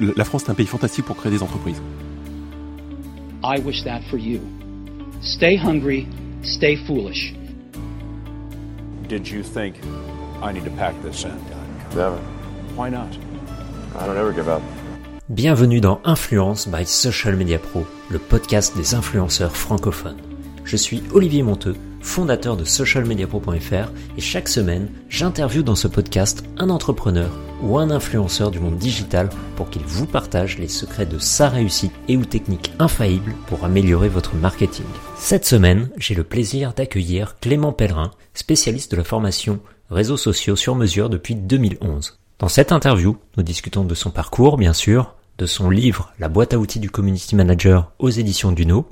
La France est un pays fantastique pour créer des entreprises. I wish that for you. Stay hungry, stay foolish. Did you think I need to pack this in? Never. Why not? I don't ever give up. Bienvenue dans Influence by Social Media Pro, le podcast des influenceurs francophones. Je suis Olivier Monteux, fondateur de socialmediapro.fr et chaque semaine, j'interviewe dans ce podcast un entrepreneur ou un influenceur du monde digital pour qu'il vous partage les secrets de sa réussite et ou techniques infaillibles pour améliorer votre marketing. Cette semaine, j'ai le plaisir d'accueillir Clément Pellerin, spécialiste de la formation réseaux sociaux sur mesure depuis 2011. Dans cette interview, nous discutons de son parcours, bien sûr, de son livre La boîte à outils du community manager aux éditions Duno,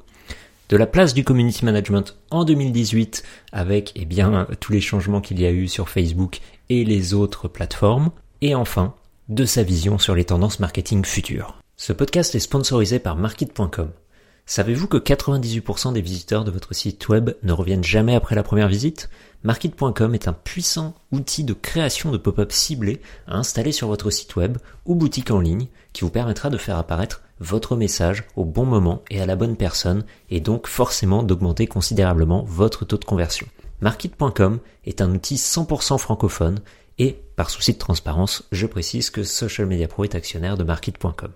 de la place du community management en 2018 avec eh bien tous les changements qu'il y a eu sur Facebook et les autres plateformes et enfin de sa vision sur les tendances marketing futures. Ce podcast est sponsorisé par market.com. Savez-vous que 98% des visiteurs de votre site web ne reviennent jamais après la première visite? Market.com est un puissant outil de création de pop-up ciblés à installer sur votre site web ou boutique en ligne qui vous permettra de faire apparaître votre message au bon moment et à la bonne personne et donc forcément d'augmenter considérablement votre taux de conversion. Market.com est un outil 100% francophone et par souci de transparence, je précise que Social Media Pro est actionnaire de Market.com.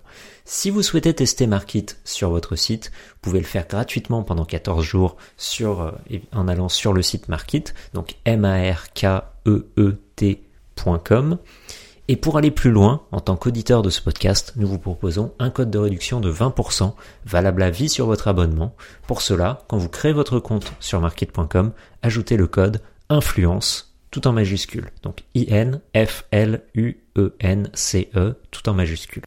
Si vous souhaitez tester Market sur votre site, vous pouvez le faire gratuitement pendant 14 jours euh, en allant sur le site Market, donc m a r k e e t.com. Et pour aller plus loin, en tant qu'auditeur de ce podcast, nous vous proposons un code de réduction de 20% valable à vie sur votre abonnement. Pour cela, quand vous créez votre compte sur market.com, ajoutez le code influence tout en majuscule. Donc I-N-F-L-U-E-N-C-E, tout en majuscule.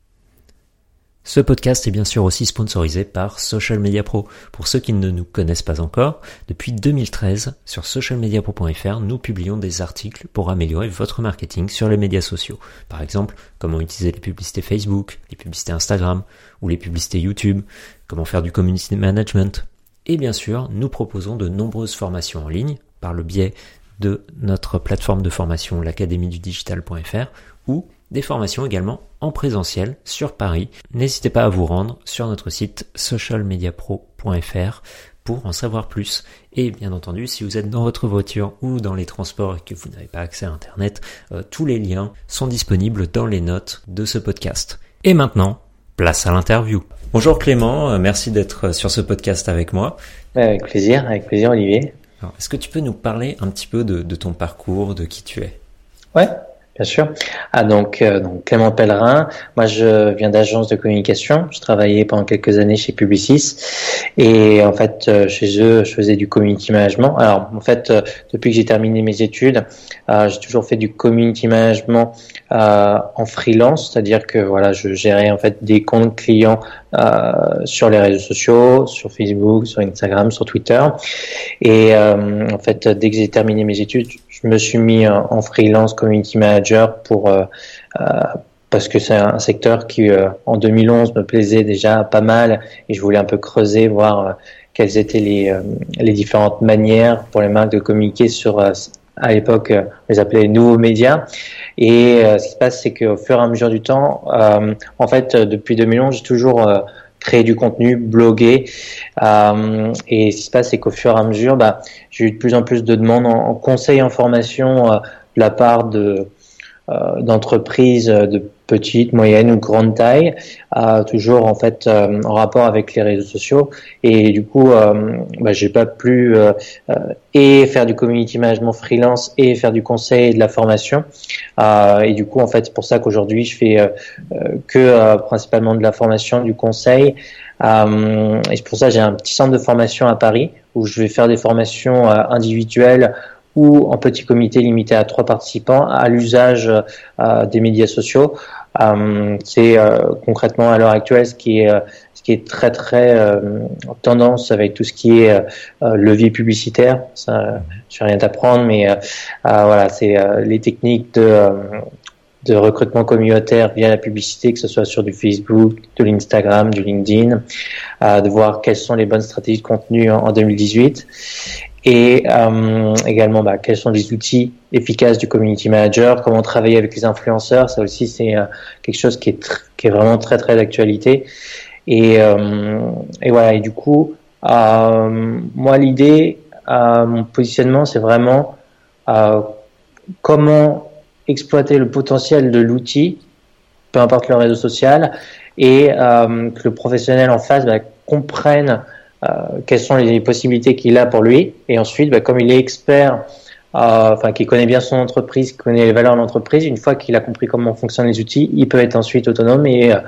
Ce podcast est bien sûr aussi sponsorisé par Social Media Pro. Pour ceux qui ne nous connaissent pas encore, depuis 2013, sur socialmediapro.fr, nous publions des articles pour améliorer votre marketing sur les médias sociaux. Par exemple, comment utiliser les publicités Facebook, les publicités Instagram ou les publicités YouTube, comment faire du community management. Et bien sûr, nous proposons de nombreuses formations en ligne par le biais de notre plateforme de formation l'académie du digital.fr ou des formations également en présentiel sur Paris. N'hésitez pas à vous rendre sur notre site socialmediapro.fr pour en savoir plus. Et bien entendu, si vous êtes dans votre voiture ou dans les transports et que vous n'avez pas accès à Internet, euh, tous les liens sont disponibles dans les notes de ce podcast. Et maintenant, place à l'interview. Bonjour Clément, euh, merci d'être sur ce podcast avec moi. Avec plaisir, avec plaisir Olivier. Est-ce que tu peux nous parler un petit peu de, de ton parcours, de qui tu es? Ouais, Bien sûr. Ah donc, euh, donc Clément Pellerin. Moi, je viens d'agence de communication. Je travaillais pendant quelques années chez Publicis et en fait, euh, chez eux, je faisais du community management. Alors, en fait, euh, depuis que j'ai terminé mes études, j'ai toujours fait du community management en freelance, c'est-à-dire que voilà, je gérais en fait des comptes clients sur les réseaux sociaux, sur Facebook, sur Instagram, sur Twitter. Et en fait, dès que j'ai terminé mes études, je me suis mis en freelance community manager pour euh, euh, parce que c'est un secteur qui euh, en 2011 me plaisait déjà pas mal et je voulais un peu creuser voir quelles étaient les, les différentes manières pour les marques de communiquer sur à l'époque on les appelait les nouveaux médias. Et ce qui se passe c'est qu'au fur et à mesure du temps en fait depuis 2011 j'ai toujours créer du contenu, bloguer. Euh, et ce qui se passe, c'est qu'au fur et à mesure, bah, j'ai eu de plus en plus de demandes en, conseil, en formation euh, de la part de euh, d'entreprises de petite, moyenne ou grande taille, euh, toujours en fait euh, en rapport avec les réseaux sociaux. Et du coup, euh, bah, j'ai pas pu et faire du community management freelance et faire du conseil et de la formation. et du coup, en fait, c'est pour ça qu'aujourd'hui, je fais que principalement de la formation, du conseil. et c'est pour ça j'ai un petit centre de formation à Paris où je vais faire des formations individuelles ou en petit comité limité à trois participants à l'usage euh, des médias sociaux. Euh, c'est euh, concrètement à l'heure actuelle ce qui est très très en tendance avec tout ce qui est levier publicitaire. Ça, je n'ai rien d'apprendre, mais voilà, c'est les techniques de recrutement communautaire via la publicité, que ce soit sur du Facebook, de l'Instagram, du LinkedIn, de voir quelles sont les bonnes stratégies de contenu en, en 2018. Et euh, également bah, quels sont les outils efficaces du community manager, comment travailler avec les influenceurs, ça aussi c'est euh, quelque chose qui est, qui est vraiment très très d'actualité. Et, euh, et voilà, et du coup, euh, moi l'idée, mon positionnement, c'est vraiment comment exploiter le potentiel de l'outil, peu importe le réseau social, et que le professionnel en face bah, comprenne euh, quelles sont les possibilités qu'il a pour lui. Et ensuite, bah, comme il est expert, euh, enfin, qui connaît bien son entreprise, qui connaît les valeurs de l'entreprise, une fois qu'il a compris comment fonctionnent les outils, il peut être ensuite autonome et, euh,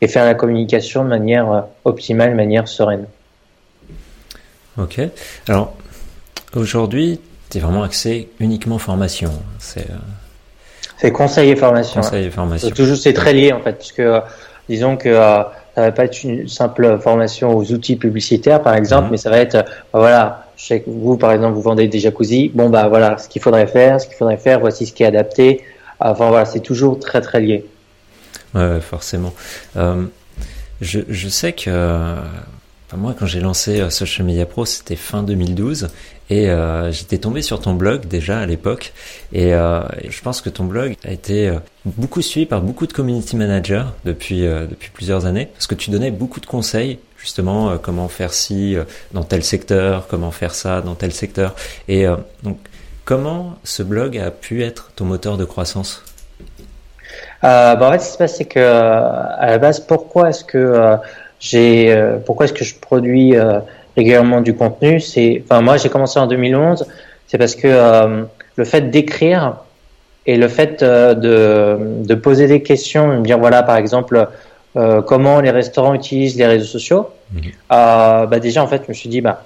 et faire la communication de manière optimale, de manière sereine. Ok. Alors, aujourd'hui, tu es vraiment axé uniquement formation. C'est c'est conseil et formation. Conseil et formation. Toujours, c'est très lié en fait, parce que disons que ça va pas être une simple formation aux outils publicitaires, par exemple, mhm. mais ça va être, bah, voilà, je sais que vous, par exemple, vous vendez des jacuzzi. Bon, bah voilà, ce qu'il faudrait faire, ce qu'il faudrait faire, voici ce qui est adapté. Enfin voilà, c'est toujours très très lié. Ouais, forcément. Euh, je, je sais que moi, quand j'ai lancé euh, Social Media Pro, c'était fin 2012 et euh, j'étais tombé sur ton blog déjà à l'époque et, euh, je pense que ton blog a été beaucoup suivi par beaucoup de community managers depuis depuis plusieurs années parce que tu donnais beaucoup de conseils justement comment faire ci dans tel secteur, comment faire ça dans tel secteur et donc comment ce blog a pu être ton moteur de croissance? Bah en fait, ce qui se passe, c'est que à la base, pourquoi est-ce que j'ai euh, pourquoi est-ce que je produis euh, régulièrement du contenu? C'est enfin moi j'ai commencé en 2011, c'est parce que euh, le fait d'écrire et le fait de, de poser des questions, de me dire voilà par exemple comment les restaurants utilisent les réseaux sociaux, mhm. bah déjà en fait je me suis dit bah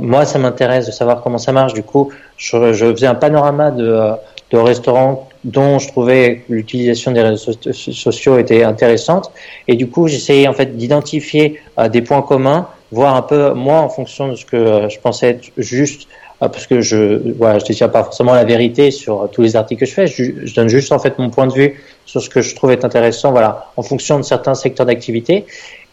moi ça m'intéresse de savoir comment ça marche. Du coup je, je faisais un panorama de, de restaurants dont je trouvais l'utilisation des réseaux sociaux était intéressante. Et du coup, j'essayais en fait d'identifier euh, des points communs, voir un peu moi en fonction de ce que euh, je pensais être juste, euh, parce que je voilà, je détiens pas forcément la vérité sur tous les articles que je fais. Je, donne juste en fait mon point de vue sur ce que je trouve être intéressant, voilà, en fonction de certains secteurs d'activité.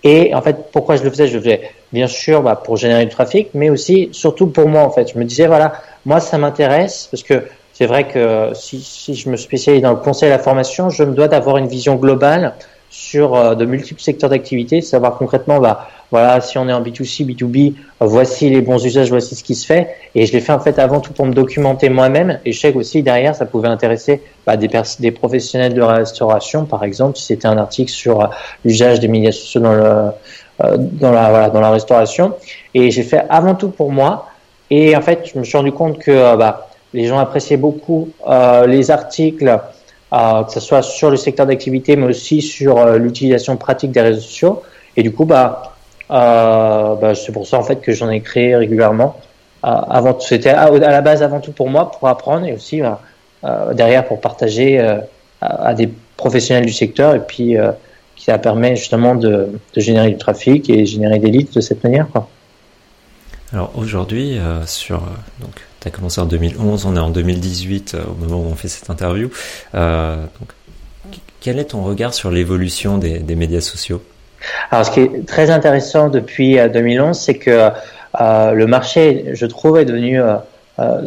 Et en fait, pourquoi je le faisais? Je le faisais bien sûr bah, pour générer du trafic, mais aussi surtout pour moi en fait. Je me disais voilà, moi ça m'intéresse parce que c'est vrai que si, je me spécialise dans le conseil et la formation, je me dois d'avoir une vision globale sur euh, de multiples secteurs d'activité, savoir concrètement, bah, voilà, si on est en B2C, B2B, euh, voici les bons usages, voici ce qui se fait. Et je l'ai fait en fait avant tout pour me documenter moi-même. Et je sais aussi derrière, ça pouvait intéresser bah, des, professionnels de restauration, par exemple, si c'était un article sur euh, l'usage des médias sociaux voilà, dans la restauration. Et j'ai fait avant tout pour moi. Et en fait, je me suis rendu compte que bah, les gens appréciaient beaucoup euh, les articles, euh, que ce soit sur le secteur d'activité, mais aussi sur euh, l'utilisation pratique des réseaux sociaux. Et du coup, bah, bah c'est pour ça en fait que j'en ai créé régulièrement. Avant, c'était à, la base avant tout pour moi, pour apprendre, et aussi bah, derrière pour partager à, des professionnels du secteur, et puis qui ça permet justement de, générer du trafic et générer des leads de cette manière. Alors aujourd'hui, sur donc tu as commencé en 2011, on est en 2018 euh, au moment où on fait cette interview. Euh, donc, quel est ton regard sur l'évolution des, médias sociaux? Alors, ce qui est très intéressant depuis 2011, euh, c'est que le marché, je trouve, est devenu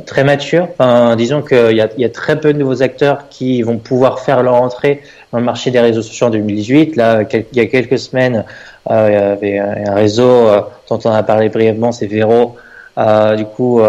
très mature. Disons qu'il y, y, a très peu de nouveaux acteurs qui vont pouvoir faire leur entrée dans le marché des réseaux sociaux en 2018. Là, il y a quelques semaines, il y avait un réseau dont on a parlé brièvement, c'est Vero. du coup,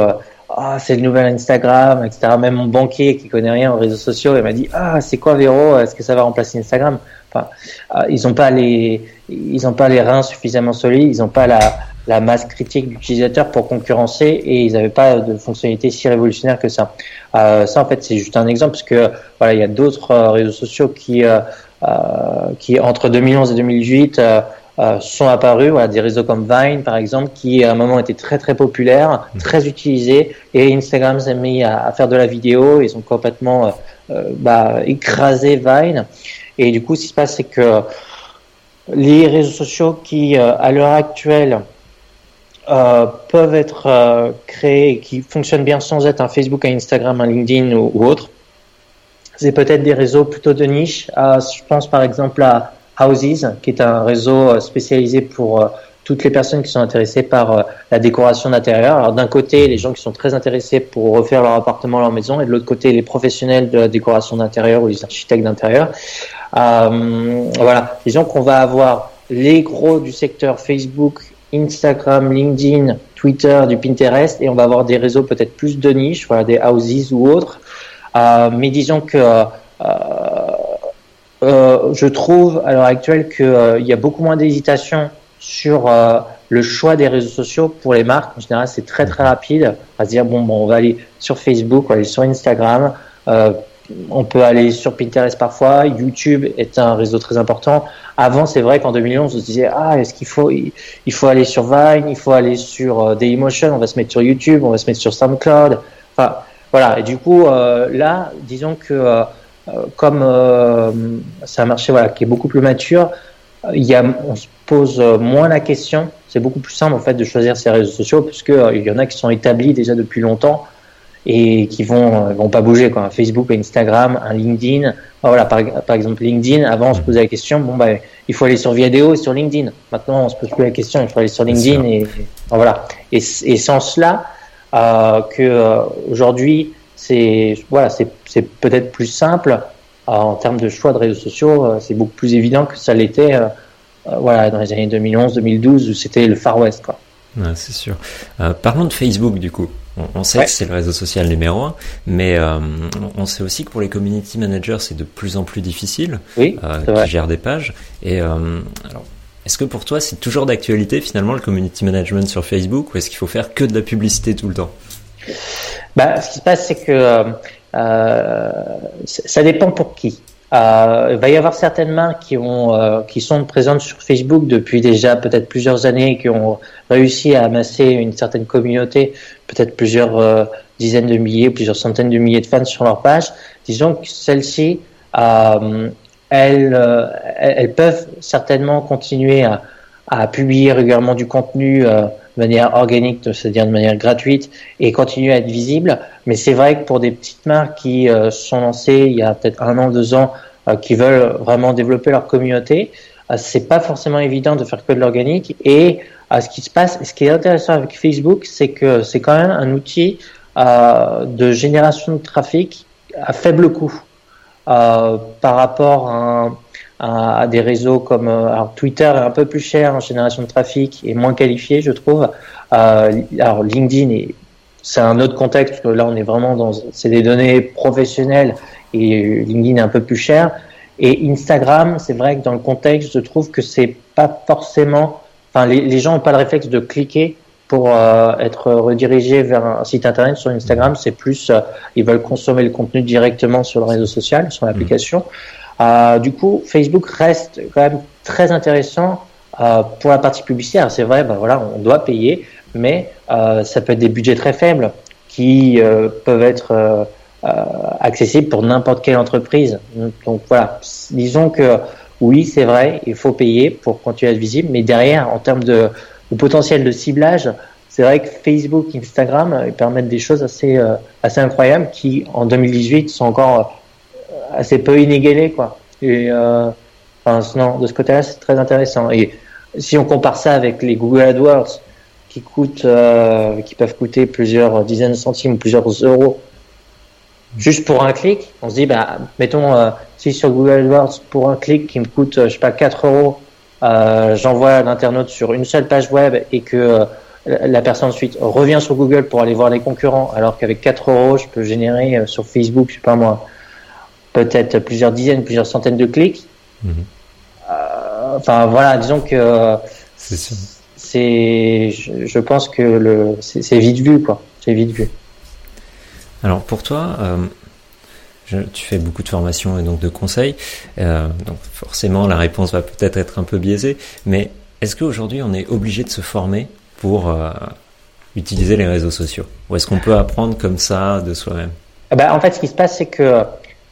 ah c'est le nouvel Instagram, etc. Même mon banquier qui connaît rien aux réseaux sociaux, il m'a dit ah c'est quoi Véro? Est-ce que ça va remplacer Instagram? Enfin, ah, ils n'ont pas les ils ont pas les reins suffisamment solides, ils n'ont pas la, la masse critique d'utilisateurs pour concurrencer et ils n'avaient pas de fonctionnalités si révolutionnaires que ça. Euh, ça en fait c'est juste un exemple parce que voilà il y a d'autres euh, réseaux sociaux qui euh, euh, qui entre 2011 et 2018 euh, sont apparus, voilà, des réseaux comme Vine par exemple, qui à un moment étaient très très populaires, mmh. très utilisés, et Instagram s'est mis à, faire de la vidéo, ils ont complètement euh, euh, bah, écrasé Vine, et du coup ce qui se passe c'est que les réseaux sociaux qui à l'heure actuelle peuvent être créés, qui fonctionnent bien sans être un Facebook, un Instagram, un LinkedIn ou, ou autre, c'est peut-être des réseaux plutôt de niche. je pense par exemple à Houses, qui est un réseau euh, spécialisé pour euh, toutes les personnes qui sont intéressées par euh, la décoration d'intérieur. Alors d'un côté, les gens qui sont très intéressés pour refaire leur appartement, leur maison, et de l'autre côté, les professionnels de la décoration d'intérieur ou les architectes d'intérieur. Euh, voilà, disons qu'on va avoir les gros du secteur Facebook, Instagram, LinkedIn, Twitter, du Pinterest, et on va avoir des réseaux peut-être plus de niche, voilà, des houses ou autres. Euh, mais disons que euh, euh, je trouve à l'heure actuelle qu'il euh, y a beaucoup moins d'hésitation sur euh, le choix des réseaux sociaux pour les marques. En général, c'est très très rapide à se dire bon, bon, on va aller sur Facebook, on va aller sur Instagram. on peut aller sur Pinterest parfois. YouTube est un réseau très important. Avant, c'est vrai qu'en 2011, on se disait ah est-ce qu'il faut il faut aller sur Vine, il faut aller sur Dailymotion, on va se mettre sur YouTube, on va se mettre sur SoundCloud. Enfin voilà. Et du coup là, disons que comme euh, c'est un marché voilà, qui est beaucoup plus mature, il y a, on se pose moins la question. C'est beaucoup plus simple en fait de choisir ces réseaux sociaux puisque il y en a qui sont établis déjà depuis longtemps et qui vont vont pas bouger quoi. Un Facebook, un Instagram, un LinkedIn. Voilà par, par, exemple LinkedIn. Avant on se posait la question bon bah il faut aller sur vidéo et sur LinkedIn. Maintenant on se pose plus la question il faut aller sur LinkedIn et, voilà. Et, et sans cela euh, que euh, aujourd'hui c'est voilà, c'est peut-être plus simple euh, en termes de choix de réseaux sociaux. Euh, c'est beaucoup plus évident que ça l'était euh, voilà dans les années 2011-2012 où c'était le Far West quoi. c'est sûr. parlons de Facebook du coup. On, sait que c'est le réseau social numéro un, mais on sait aussi que pour les community managers, c'est de plus en plus difficile, oui, qui gèrent des pages. Et alors, est-ce que pour toi, c'est toujours d'actualité finalement le community management sur Facebook, ou est-ce qu'il faut faire que de la publicité tout le temps? Bah, Ce qui se passe, c'est que euh, euh ça dépend pour qui. Euh, il va y avoir certaines marques qui, ont, euh, qui sont présentes sur Facebook depuis déjà peut-être plusieurs années, qui ont réussi à amasser une certaine communauté, peut-être plusieurs euh, dizaines de milliers, plusieurs centaines de milliers de fans sur leur page. Disons que celles-ci, elles, elles peuvent certainement continuer à, à publier régulièrement du contenu euh, de manière organique, c'est-à-dire de manière gratuite, et continuer à être visible. Mais c'est vrai que pour des petites marques qui euh, sont lancées il y a peut-être un an, deux ans, euh, qui veulent vraiment développer leur communauté, c'est pas forcément évident de faire que de l'organique. Et ce qui se passe, ce qui est intéressant avec Facebook, c'est que c'est quand même un outil de génération de trafic à faible coût par rapport à un à, des réseaux comme euh, Twitter est un peu plus cher en génération de trafic et moins qualifié, je trouve. Euh, alors LinkedIn c'est un autre contexte que là on est vraiment dans c'est des données professionnelles et LinkedIn est un peu plus cher. Et Instagram, c'est vrai que dans le contexte, je trouve que c'est pas forcément. Enfin, les, gens n'ont pas le réflexe de cliquer pour euh, être redirigés vers un site internet sur Instagram. C'est plus, ils veulent consommer le contenu directement sur le réseau social, sur l'application. Euh, du coup, Facebook reste quand même très intéressant euh, pour la partie publicitaire. C'est vrai, ben voilà, on doit payer, mais euh, ça peut être des budgets très faibles qui peuvent être accessibles pour n'importe quelle entreprise. Donc voilà, disons que oui, c'est vrai, il faut payer pour continuer à être visible, mais derrière, en termes de, de potentiel de ciblage, c'est vrai que Facebook, Instagram permettent des choses assez, assez incroyables qui, en 2018, sont encore assez peu inégalé, quoi. Et euh, de ce côté-là, c'est très intéressant. Et si on compare ça avec les Google AdWords, qui coûtent, euh, qui peuvent coûter plusieurs dizaines de centimes plusieurs euros, juste pour un clic, on se dit, bah, mettons, euh, si sur Google AdWords, pour un clic qui me coûte, je sais pas, 4 euros, j'envoie l'internaute sur une seule page web et que la personne ensuite revient sur Google pour aller voir les concurrents, alors qu'avec 4 euros, je peux générer sur Facebook, je sais pas moi, peut-être plusieurs dizaines, plusieurs centaines de clics. Mhm. Euh, enfin voilà, disons que c'est, je, pense que le, c'est, vite vu quoi, c'est vite vu. Alors pour toi, euh, tu fais beaucoup de formations et donc de conseils, euh, donc forcément la réponse va peut-être être un peu biaisée, mais est-ce qu'aujourd'hui on est obligé de se former pour utiliser les réseaux sociaux, ou est-ce qu'on peut apprendre comme ça de soi-même? Eh ben, en fait, ce qui se passe, c'est que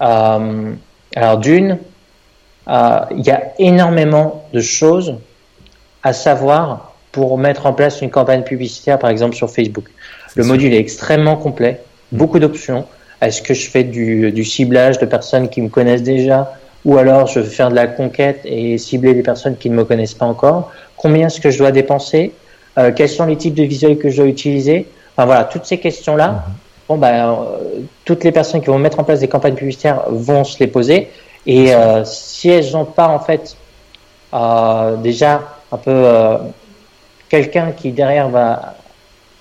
alors d'une, euh, il y a énormément de choses à savoir pour mettre en place une campagne publicitaire, par exemple sur Facebook. Le module est extrêmement complet, beaucoup d'options. Est-ce que je fais du, du, ciblage de personnes qui me connaissent déjà? Ou alors je veux faire de la conquête et cibler des personnes qui ne me connaissent pas encore? Combien est-ce que je dois dépenser? Euh, Quels sont les types de visuels que je dois utiliser? Enfin voilà, toutes ces questions-là. Mhm. Bon ben, euh, toutes les personnes qui vont mettre en place des campagnes publicitaires vont se les poser. Et euh, si elles n'ont pas en fait euh, déjà un peu euh, quelqu'un qui derrière va,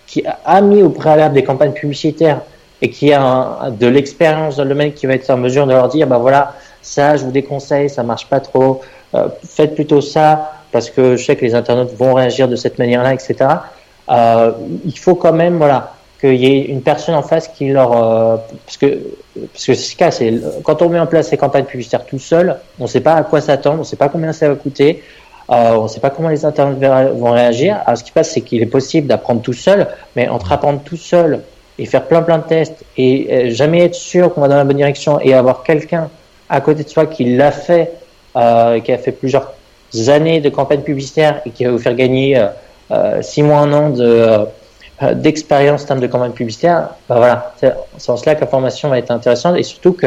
qui a mis au préalable des campagnes publicitaires et qui a de l'expérience dans le domaine qui va être en mesure de leur dire, ben voilà, ça je vous déconseille, ça marche pas trop, euh, faites plutôt ça parce que je sais que les internautes vont réagir de cette manière-là, etc. Euh, il faut quand même, voilà, qu'il y ait une personne en face qui leur euh, parce que parce que c'est ce cas c'est quand on met en place ces campagnes publicitaires tout seul on ne sait pas à quoi s'attendre on ne sait pas combien ça va coûter euh, on ne sait pas comment les internautes vont réagir. Alors ce qui passe c'est qu'il est possible d'apprendre tout seul mais entre apprendre tout seul et faire plein plein de tests et euh, jamais être sûr qu'on va dans la bonne direction et avoir quelqu'un à côté de soi qui l'a fait euh, qui a fait plusieurs années de campagnes publicitaires et qui va vous faire gagner euh, six mois un an de d'expérience en termes de campagne publicitaire, bah voilà, c'est en ce sens-là que la formation va être intéressante et surtout que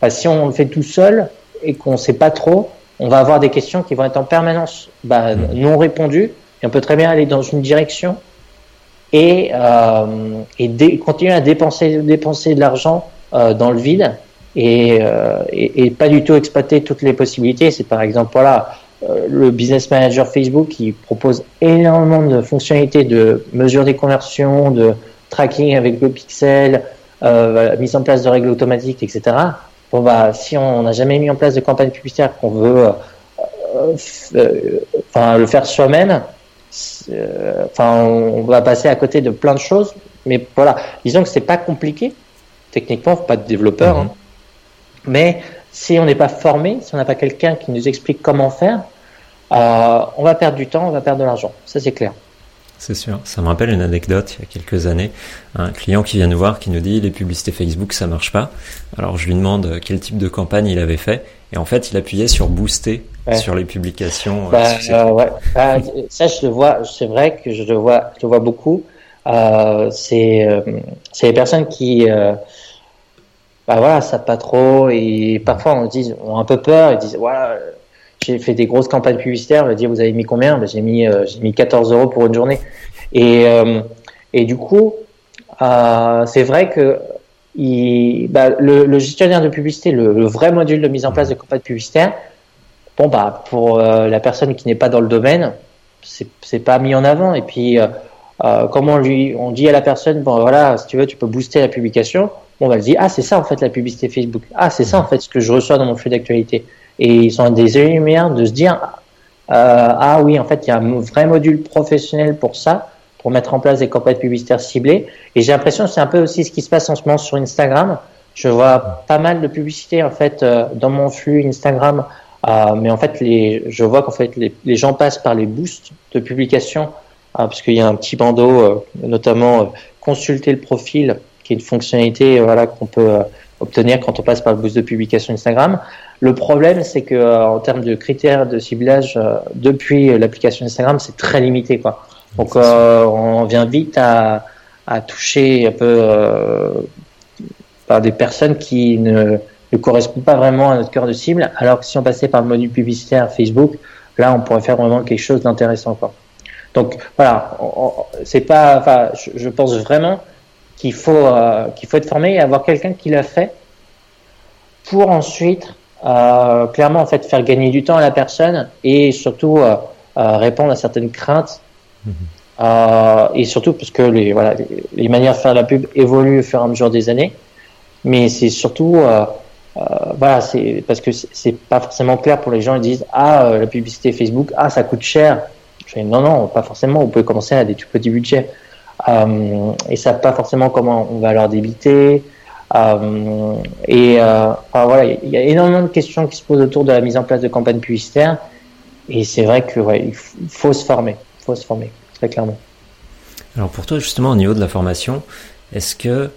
bah, si on le fait tout seul et qu'on ne sait pas trop, on va avoir des questions qui vont être en permanence bah, mmh. non répondues et on peut très bien aller dans une direction et, euh, et continuer à dépenser, dépenser de l'argent euh, dans le vide et, euh, et, et, pas du tout exploiter toutes les possibilités. C'est par exemple voilà euh, le business manager Facebook qui propose énormément de fonctionnalités de mesure des conversions, de tracking avec le pixel, euh, mise en place de règles automatiques, etc. Bon bah si on n'a jamais mis en place de campagne publicitaire qu'on veut euh, euh, enfin le faire soi-même, enfin on va passer à côté de plein de choses. Mais voilà, disons que c'est pas compliqué techniquement, pas de développeur, mm-hmm. hein. mais si on n'est pas formé, si on n'a pas quelqu'un qui nous explique comment faire, euh, on va perdre du temps, on va perdre de l'argent. Ça, c'est clair. C'est sûr. Ça me rappelle une anecdote il y a quelques années. Un client qui vient nous voir qui nous dit les publicités Facebook ça marche pas. Alors je lui demande quel type de campagne il avait fait et en fait il appuyait sur booster sur les publications. Euh, bah, euh, ouais. bah, ça je le vois. C'est vrai que je le vois. Je le vois beaucoup. C'est euh, c'est les personnes qui bah voilà, ça pas trop. Et parfois, on dit, ont un peu peur. Ils disent, voilà, j'ai fait des grosses campagnes publicitaires. Va dire, vous avez mis combien? Ben, J'ai mis, euh, mis 14 euros pour une journée. Et, euh, et du coup, euh, c'est vrai que bah, le, le, gestionnaire de publicité, le, le, vrai module de mise en place de campagne publicitaire, bon bah pour la personne qui n'est pas dans le domaine, c'est pas mis en avant. Et puis, comment lui, on dit à la personne, bon voilà, si tu veux, tu peux booster la publication on va se dire ah c'est ça en fait la publicité Facebook ah c'est ça en fait ce que je reçois dans mon flux d'actualité et ils sont des lumières de se dire euh, ah oui en fait il y a un vrai module professionnel pour ça pour mettre en place des campagnes publicitaires ciblées. Et j'ai l'impression que c'est un peu aussi ce qui se passe en ce moment sur Instagram. Je vois pas mal de publicités en fait euh, dans mon flux Instagram. Euh, mais en fait les je vois qu'en fait les, les, gens passent par les boosts de publication parce qu'il y a un petit bandeau notamment consulter le profil qui est une fonctionnalité voilà qu'on peut euh, obtenir quand on passe par le boost de publication Instagram. Le problème, c'est que euh, en termes de critères de ciblage euh, depuis l'application Instagram, c'est très limité quoi. Donc on vient vite à, à toucher un peu par des personnes qui ne, ne correspondent pas vraiment à notre cœur de cible, alors que si on passait par le module publicitaire Facebook, là on pourrait faire vraiment quelque chose d'intéressant quoi. Donc voilà, c'est pas, enfin, je, je pense vraiment qu'il faut, euh, qu'il faut être formé et avoir quelqu'un qui l'a fait pour ensuite euh, clairement en fait faire gagner du temps à la personne et surtout euh, euh répondre à certaines craintes. Mhm. euh, et surtout parce que les voilà les, manières de faire la pub évoluent au fur et à mesure des années. Mais c'est surtout euh, voilà c'est parce que c'est pas forcément clair pour les gens ils disent ah la publicité Facebook ah ça coûte cher je dis, non non pas forcément. Vous pouvez commencer à des tout petits budgets. Et savent pas forcément comment on va leur débiter. Euh, et euh, voilà, il y a énormément de questions qui se posent autour de la mise en place de campagnes publicitaires. Et c'est vrai que ouais, il faut se former, il faut se former très clairement. Alors pour toi justement au niveau de la formation, est-ce que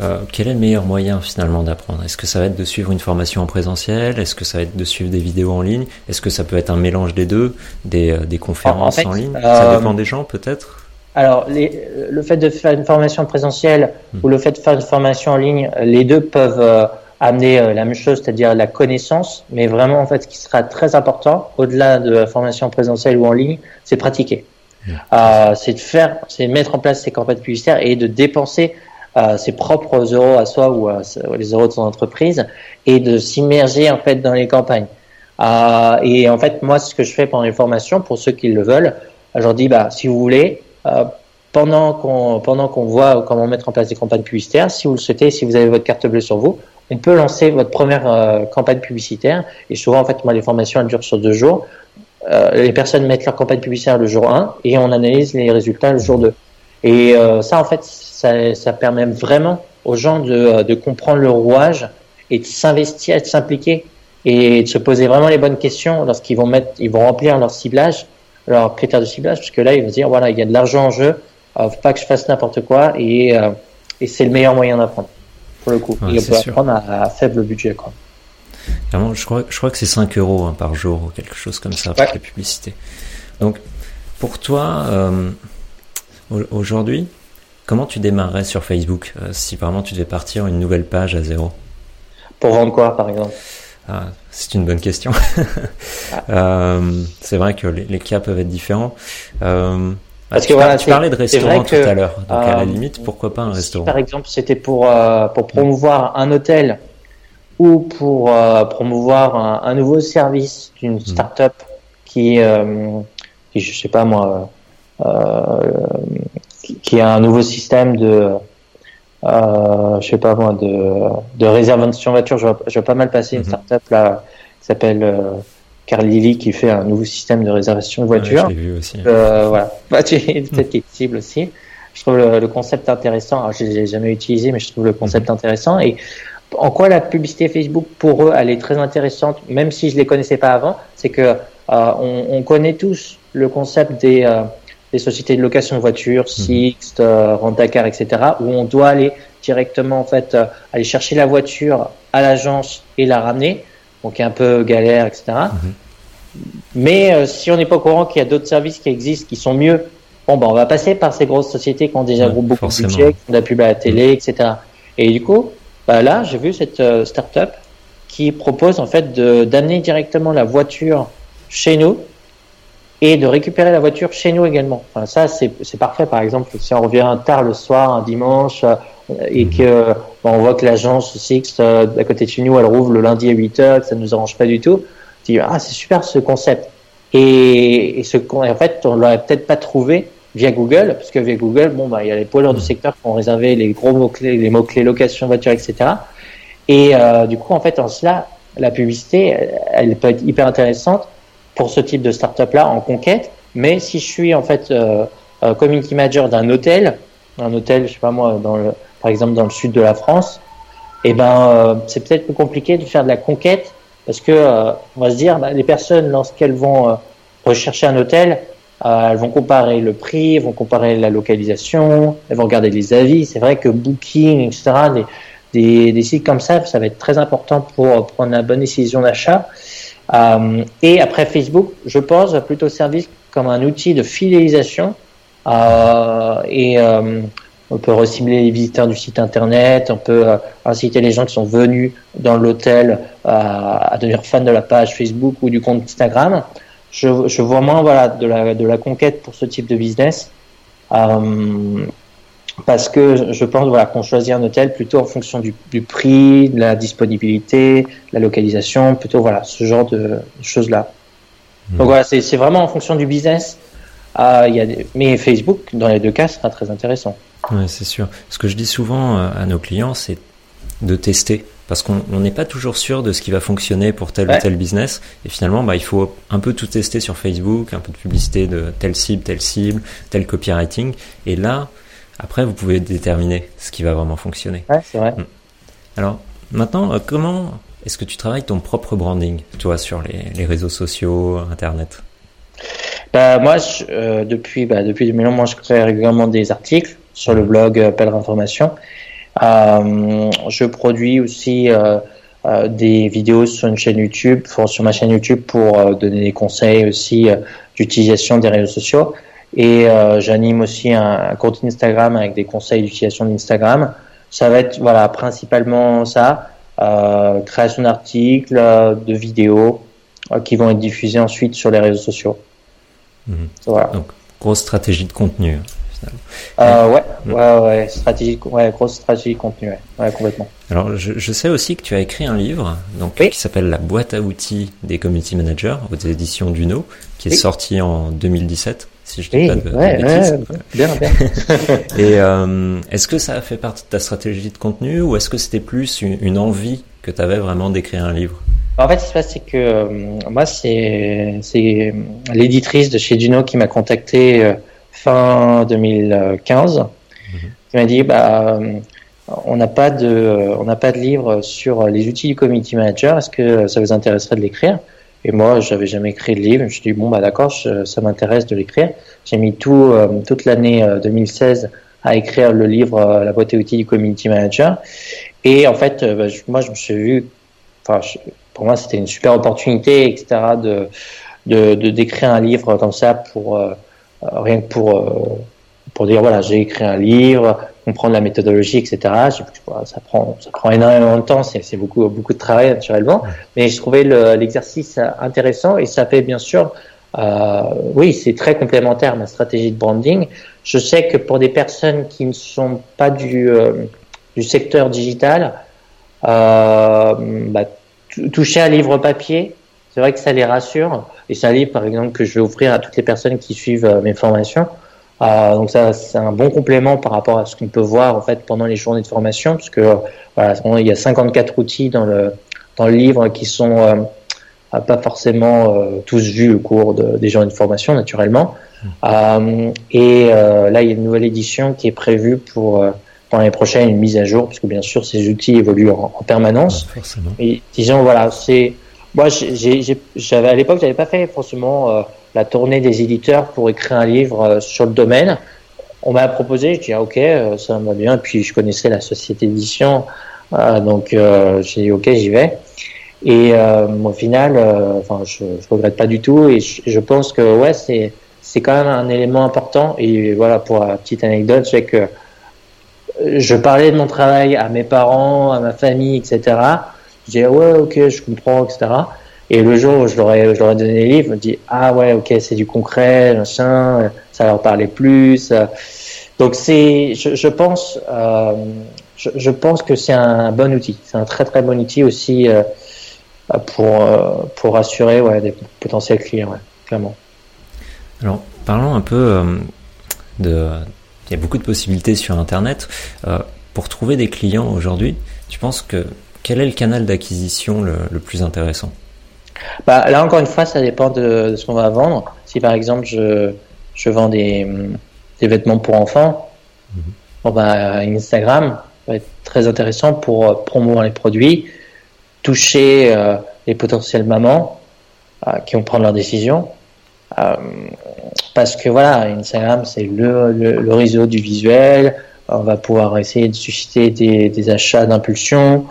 euh, quel est le meilleur moyen finalement d'apprendre? Est-ce que ça va être de suivre une formation en présentiel? Est-ce que ça va être de suivre des vidéos en ligne? Est-ce que ça peut être un mélange des deux, des, des conférences en, ligne? Ça dépend des gens peut-être? Alors, les, le fait de faire une formation présentielle hmm. ou le fait de faire une formation en ligne, les deux peuvent, euh, amener la même chose, c'est-à-dire la connaissance, mais vraiment en fait ce qui sera très important au-delà de la formation présentielle ou en ligne, c'est pratiquer. Euh, c'est de faire, c'est mettre en place ces campagnes publicitaires et de dépenser euh, ses propres euros à soi ou les euros de son entreprise et de s'immerger en fait dans les campagnes. Euh, et en fait, moi, ce que je fais pendant les formations, pour ceux qui le veulent, je leur dis, bah, si vous voulez, euh, pendant qu'on pendant qu'on voit comment mettre en place des campagnes publicitaires, si vous le souhaitez, si vous avez votre carte bleue sur vous, on peut lancer votre première euh, campagne publicitaire. Et souvent, en fait, moi, les formations elles durent sur deux jours. Euh, les personnes mettent leur campagne publicitaire le jour 1 et on analyse les résultats le jour 2. Et euh, ça, en fait, ça, ça, permet vraiment aux gens de, de comprendre le rouage et de s'investir, de s'impliquer et de se poser vraiment les bonnes questions lorsqu'ils vont mettre, ils vont remplir leur ciblage, leurs critères de ciblage, parce que là, ils vont se dire voilà, il y a de l'argent en jeu, euh, faut pas que je fasse n'importe quoi, et, euh, et c'est le meilleur moyen d'apprendre pour le coup. et on peut apprendre à, faible budget, quoi. je crois, je crois que c'est 5 euros hein, par jour ou quelque chose comme ça pour les publicités. Donc, pour toi, euh, aujourd'hui, comment tu démarrerais sur Facebook euh, si vraiment tu devais partir une nouvelle page à zéro? Pour vendre quoi, par exemple? Ah, c'est une bonne question. euh, c'est vrai que les, les, cas peuvent être différents. Euh, Parce tu, que voilà, tu parlais de restaurant tout à l'heure. Donc à la limite, pourquoi pas un si, restaurant Par exemple, c'était pour euh, pour promouvoir un hôtel ou pour euh, promouvoir un, un, nouveau service d'une start-up qui, qui, je sais pas moi, qui, qui a un nouveau système de euh, je sais pas moi, de, de réservation voiture. Je vois, je vois pas mal passer une Mhm. startup là qui s'appelle euh, Carl Lilly qui fait un nouveau système de réservation de voiture. Ouais, je vu aussi. Euh, voilà, bah, peut-être qu'il cible aussi. Je trouve le, le concept intéressant. Alors, je l'ai jamais utilisé, mais je trouve le concept intéressant. Et en quoi la publicité Facebook pour eux, elle est très intéressante, même si je les connaissais pas avant, c'est que euh, on, on connaît tous le concept des des sociétés de location de voitures, Sixt, euh, Rent-A-Car, etc., où on doit aller directement en fait euh, aller chercher la voiture à l'agence et la ramener, donc un peu galère, etc. Mais euh, si on n'est pas au courant qu'il y a d'autres services qui existent, qui sont mieux, bon ben on va passer par ces grosses sociétés qui ont déjà Ouais, beaucoup forcément. de budget, qui font de la pub à la télé, etc. Et du coup, bah là, j'ai vu cette euh, start-up qui propose en fait d'amener directement la voiture chez nous et de récupérer la voiture chez nous également. Enfin, ça, c'est parfait. Par exemple, si on revient tard le soir, un dimanche, euh, et que bon, on voit que l'agence Six euh, à côté de chez nous, elle rouvre le lundi à 8 heures, que ça nous arrange pas du tout, tu dis ah c'est super ce concept. Et, et ce en fait, on l'aurait peut-être pas trouvé via Google, parce que via Google, bon bah il y a les poileurs du secteur qui ont réservé les gros mots clés, les mots clés location voiture, etc. Et euh, du coup, en fait, en cela, la publicité, elle, elle peut être hyper intéressante pour ce type de start-up là en conquête. Mais si je suis en fait euh, euh, community manager d'un hôtel, un hôtel, je sais pas moi, dans le, par exemple dans le sud de la France, eh ben euh, c'est peut-être plus compliqué de faire de la conquête parce que euh, on va se dire bah, les personnes lorsqu'elles vont euh, rechercher un hôtel, euh, elles vont comparer le prix, elles vont comparer la localisation, elles vont regarder les avis. C'est vrai que Booking, etc. Des, des sites comme ça, ça va être très important pour prendre la bonne décision d'achat. Euh, et après Facebook, je pense va plutôt servir comme un outil de fidélisation euh, et euh, on peut recibler les visiteurs du site internet, on peut inciter les gens qui sont venus dans l'hôtel à devenir fans de la page Facebook ou du compte Instagram. Je, je vois moins voilà de la de la conquête pour ce type de business. Parce que je- pense voilà qu'on choisit un hôtel plutôt en fonction du, du prix, de la disponibilité, de la localisation, plutôt voilà ce genre de choses là. Donc voilà, c'est vraiment en fonction du business. Euh, y a des- mais Facebook dans les deux cas sera très intéressant. Ouais, c'est sûr. Ce que je dis souvent euh, à nos clients, c'est de tester. Parce qu'on on n'est pas toujours sûr de ce qui va fonctionner pour tel Ouais. ou tel business. Et finalement, bah, il faut un peu tout tester sur Facebook, un peu de publicité de telle cible, telle cible, tel copywriting. Et là, après, vous pouvez déterminer ce qui va vraiment fonctionner. Ouais, c'est vrai. Alors, maintenant, euh, comment est-ce que tu travailles ton propre branding, toi, sur les, les réseaux sociaux, Internet? Bah, moi, je- euh, depuis bah, depuis 2000 ans, moi, je crée régulièrement des articles sur le blog euh, Pèlerin Information. Euh, je produis aussi euh, des vidéos sur une chaîne YouTube, sur ma chaîne YouTube pour donner des conseils aussi d'utilisation des réseaux sociaux. Et euh, j'anime aussi un, un compte Instagram avec des conseils d'utilisation d'Instagram. Ça va être voilà principalement ça. création d'articles, de vidéos qui vont être diffusés ensuite sur les réseaux sociaux. Mhm. Voilà. Donc grosse stratégie de contenu. Euh, ouais, mm. ouais, ouais, stratégie, ouais, grosse stratégie de contenu, ouais, complètement. Alors, je, je, sais aussi que tu as écrit un livre, donc qui s'appelle La boîte à outils des community managers aux éditions Duno, qui est sorti en 2017, si je dis pas de, ouais, bêtises. bien, bien. Et euh, est-ce que ça a fait partie de ta stratégie de contenu, ou est-ce que c'était plus une, une envie que tu avais vraiment d'écrire un livre? En fait, ce qui se passe, c'est que euh, moi, c'est l'éditrice de chez Duno qui m'a contacté euh, fin 2015, mhm. qui m'a dit bah on n'a pas de on n'a pas de livre sur les outils du community manager. Est-ce que ça vous intéresserait de l'écrire? Et moi, j'avais jamais écrit de livre. Je me suis dit bon bah d'accord, ça m'intéresse de l'écrire. J'ai mis tout euh, toute l'année 2016 à écrire le livre La boîte et outils du community manager. Et en fait, bah, moi, je me suis vu, enfin, pour moi, c'était une super opportunité, etc., de, de, d'écrire un livre comme ça pour euh, rien que pour euh, pour dire voilà, j'ai écrit un livre, comprendre la méthodologie, etc. ça prend ça prend énormément de temps, c'est, beaucoup beaucoup de travail naturellement, mais je trouvais l'exercice intéressant et ça fait bien sûr euh, oui, c'est très complémentaire à ma stratégie de branding. Je sais que pour des personnes qui ne sont pas du, euh, du secteur digital, euh, bah, toucher un livre papier, c'est vrai que ça les rassure. Et c'est un livre, par exemple, que je vais offrir à toutes les personnes qui suivent mes formations. Euh, donc ça, c'est un bon complément par rapport à ce qu'on peut voir en fait pendant les journées de formation, parce que voilà, il y a 54 outils dans le dans le livre qui sont euh, pas forcément euh, tous vus au cours de, des journées de formation, naturellement. Mmh. et là, il y a une nouvelle édition qui est prévue pour pour l'année prochaine une mise à jour, parce que bien sûr ces outils évoluent en, permanence. et disons voilà, c'est moi j'avais à l'époque j'avais pas fait forcément euh, la tournée des éditeurs pour écrire un livre euh, sur le domaine. On m'a proposé, je dis ah, ok euh, ça va bien, puis je connaissais la société d'édition, donc j'ai dit ok j'y vais. Et au final, enfin je, je regrette pas du tout et je, pense que ouais c'est c'est quand même un élément important et voilà pour la petite anecdote c'est que je parlais de mon travail à mes parents, à ma famille, etc. Je disais ouais ok je comprends etc. Et le jour où je leur ai, je leur ai donné les livres, je me dis ah ouais ok c'est du concret machin, ça leur parlait plus. Donc c'est je, pense euh, je, pense que c'est un bon outil, c'est un très très bon outil aussi euh, pour euh, pour assurer ouais, des potentiels clients clairement. Alors parlons un peu euh, de il y a beaucoup de possibilités sur Internet. Pour trouver des clients aujourd'hui, tu penses que quel est le canal d'acquisition le, plus intéressant? Bah, Là, encore une fois, ça dépend de, ce qu'on va vendre. Si par exemple, je, je vends des, des vêtements pour enfants, mhm. bon, bah, Instagram va être très intéressant pour euh, promouvoir les produits, toucher euh, les potentielles mamans euh, qui vont prendre leurs décisions. Euh, parce que voilà, Instagram, c'est le, le, réseau du visuel. On va pouvoir essayer de susciter des, des achats d'impulsion.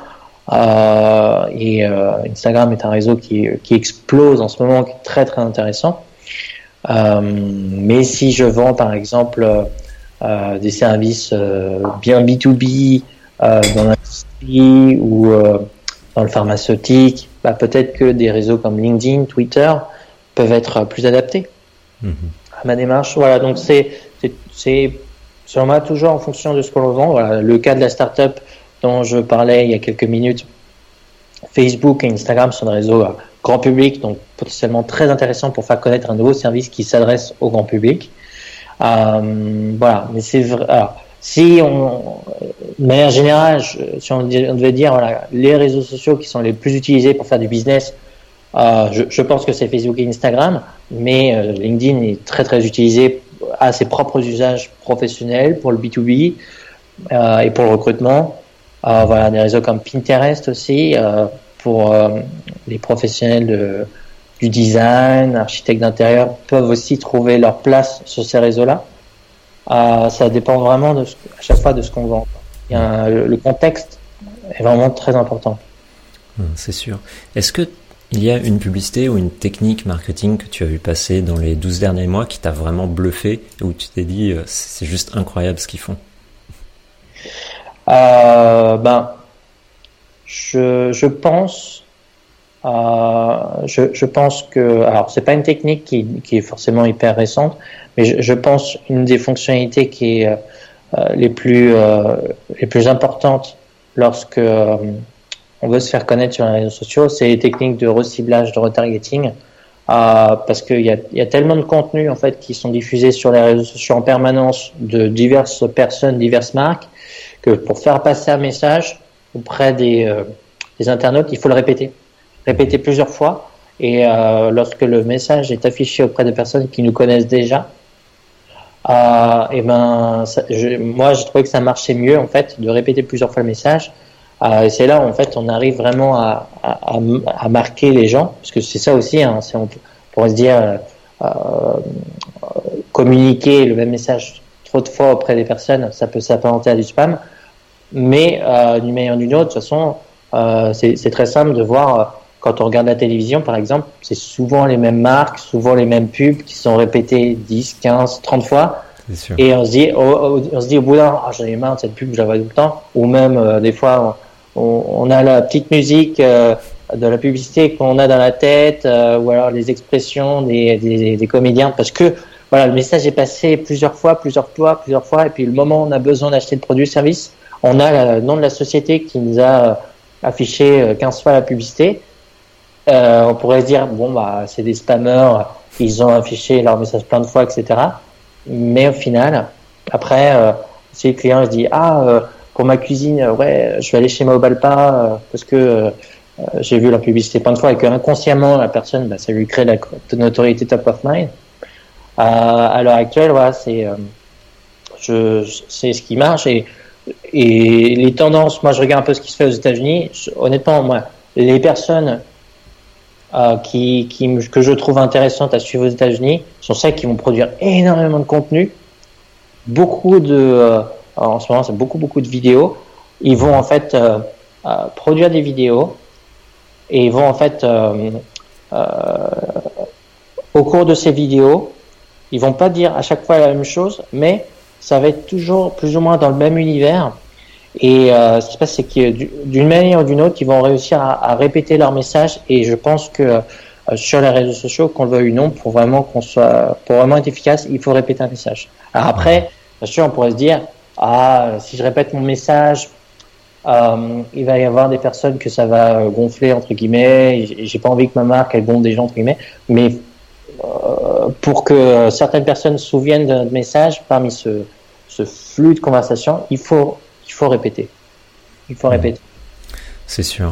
Euh, et euh, Instagram est un réseau qui, qui explose en ce moment, qui est très très intéressant. Euh, mais si je vends par exemple des services bien B2B dans l'industrie ou dans le pharmaceutique, bah, peut-être que des réseaux comme LinkedIn, Twitter peuvent être plus adaptés. Mm-hmm ma démarche. Voilà, donc c'est, selon moi toujours en fonction de ce qu'on vend. Voilà, le cas de la startup dont je parlais il y a quelques minutes, Facebook et Instagram sont des réseaux grand public, donc potentiellement très intéressants pour faire connaître un nouveau service qui s'adresse au grand public. Euh, voilà, mais c'est vrai. Si on, de manière générale, si on, devait dire les réseaux sociaux qui sont les plus utilisés pour faire du business, euh, je, pense que c'est Facebook et Instagram, mais euh, LinkedIn est très très utilisé à ses propres usages professionnels pour le B2B euh, et pour le recrutement. Euh, voilà, des réseaux comme Pinterest aussi pour les professionnels du design, architectes d'intérieur peuvent aussi trouver leur place sur ces réseaux-là. ça dépend vraiment à chaque fois de ce qu'on vend. Le, contexte est vraiment très important. C'est sûr. Est-ce que il y a une publicité ou une technique marketing que tu as vu passer dans les 12 derniers mois qui t'a vraiment bluffé, où tu t'es dit euh, c'est juste incroyable ce qu'ils font? euh, Ben, je, je pense, euh, je, je, pense que, alors c'est pas une technique qui, qui, est forcément hyper récente, mais je, je pense une des fonctionnalités qui est euh, les plus euh, les plus importantes lorsque euh, on veut se faire connaître sur les réseaux sociaux, c'est les techniques de reciblage, de retargeting. Euh, parce qu'il y a, y a, tellement de contenus en fait qui sont diffusés sur les réseaux sociaux en permanence de diverses personnes, diverses marques, que pour faire passer un message auprès des, euh, des internautes, il faut le répéter, répéter plusieurs fois. Et euh, lorsque le message est affiché auprès de personnes qui nous connaissent déjà, euh, ben, je, moi, j'ai trouvé que ça marchait mieux en fait de répéter plusieurs fois le message. Euh, et c'est là en fait on arrive vraiment à, marquer les gens, parce que c'est ça aussi. Hein, on pourrait se dire communiquer le même message trop de fois auprès des personnes, ça peut s'apparenter à du spam. Mais euh, d'une manière ou d'une autre, de toute façon, euh, c'est très simple de voir euh, quand on regarde la télévision, par exemple, c'est souvent les mêmes marques, souvent les mêmes pubs qui sont répétées 10, 15, 30 fois. Et on se dit, oh, on se dit au bout d'un, ah, j'en ai marre de cette pub, je la vois tout le temps. Ou même, euh, des fois, on, on, a la petite musique euh, de la publicité qu'on a dans la tête, euh, ou alors les expressions des, des, des, comédiens, parce que voilà, le message est passé plusieurs fois, plusieurs fois, plusieurs fois, et puis le moment où on a besoin d'acheter le produit ou service, on a le nom de la société qui nous a affiché 15 fois la publicité. Euh, on pourrait se dire bon bah c'est des spammers, ils ont affiché leur message plein de fois, etc. Mais au final, après, euh, si le client se dit ah euh, pour ma cuisine, ouais, je vais aller chez Mobalpa parce que j'ai vu la publicité plein de fois et que inconsciemment la personne, bah, ça lui crée la notoriété top of mind. à l'heure actuelle, voilà, c'est c'est ce qui marche et et les tendances, moi je regarde un peu ce qui se fait aux États-Unis. Honnêtement, moi, les personnes euh, qui, que je trouve intéressantes à suivre aux États-Unis sont celles qui vont produire énormément de contenu, beaucoup de, euh, en ce moment c'est beaucoup beaucoup de vidéos. Ils vont en fait euh, euh produire des vidéos et ils vont en fait au cours de ces vidéos, ils vont pas dire à chaque fois la même chose, mais ça va être toujours plus ou moins dans le même univers. Et euh, ce qui se passe, c'est que d'une manière ou d'une autre, ils vont réussir à, répéter leur message. Et je pense que euh, sur les réseaux sociaux, qu'on le veuille ou non, pour vraiment qu'on soit, pour vraiment être efficace, il faut répéter un message. Alors après, bien sûr, on pourrait se dire, ah, si je répète mon message, euh, il va y avoir des personnes que ça va gonfler entre guillemets. J'ai pas envie que ma marque elle gonfle des gens entre guillemets, mais pour que certaines personnes se souviennent de notre message parmi ce, ce flux de conversation, il faut, il faut répéter. Il faut répéter. C'est sûr.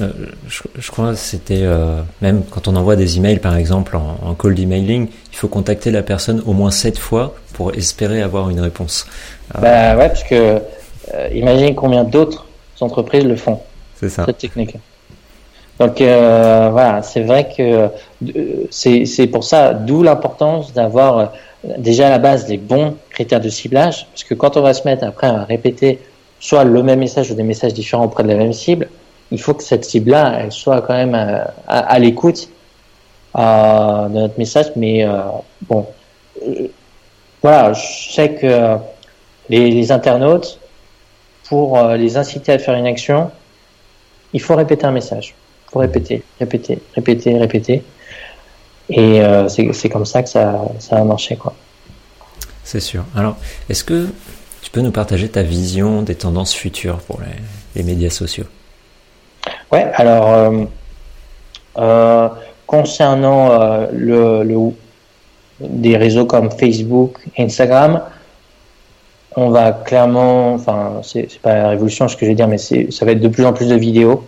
Euh, je, je, crois que c'était euh, même quand on envoie des emails, par exemple, en, en call d'emailing, il faut contacter la personne au moins sept fois pour espérer avoir une réponse. Euh... Bah ouais, parce que euh, imagine combien d'autres entreprises le font. C'est ça. Cette technique. Donc voilà, c'est vrai que c'est pour ça, d'où l'importance d'avoir déjà à la base des bons critères de ciblage, parce que quand on va se mettre après à répéter soit le même message ou des messages différents auprès de la même cible, il faut que cette cible-là, elle soit quand même à, à, l'écoute euh, de notre message. Mais euh, bon, euh, voilà, je sais que les, les internautes, pour euh, les inciter à faire une action, il faut répéter un message. Il faut répéter, répéter, répéter, répéter. Et euh, c'est comme ça que ça, ça a marché. quoi. C'est sûr. Alors, est-ce que tu peux nous partager ta vision des tendances futures pour les, les médias sociaux? Ouais, alors, euh, euh, concernant le, le, des réseaux comme Facebook, Instagram, on va clairement, enfin, c'est pas la révolution ce que je vais dire, mais ça va être de plus en plus de vidéos.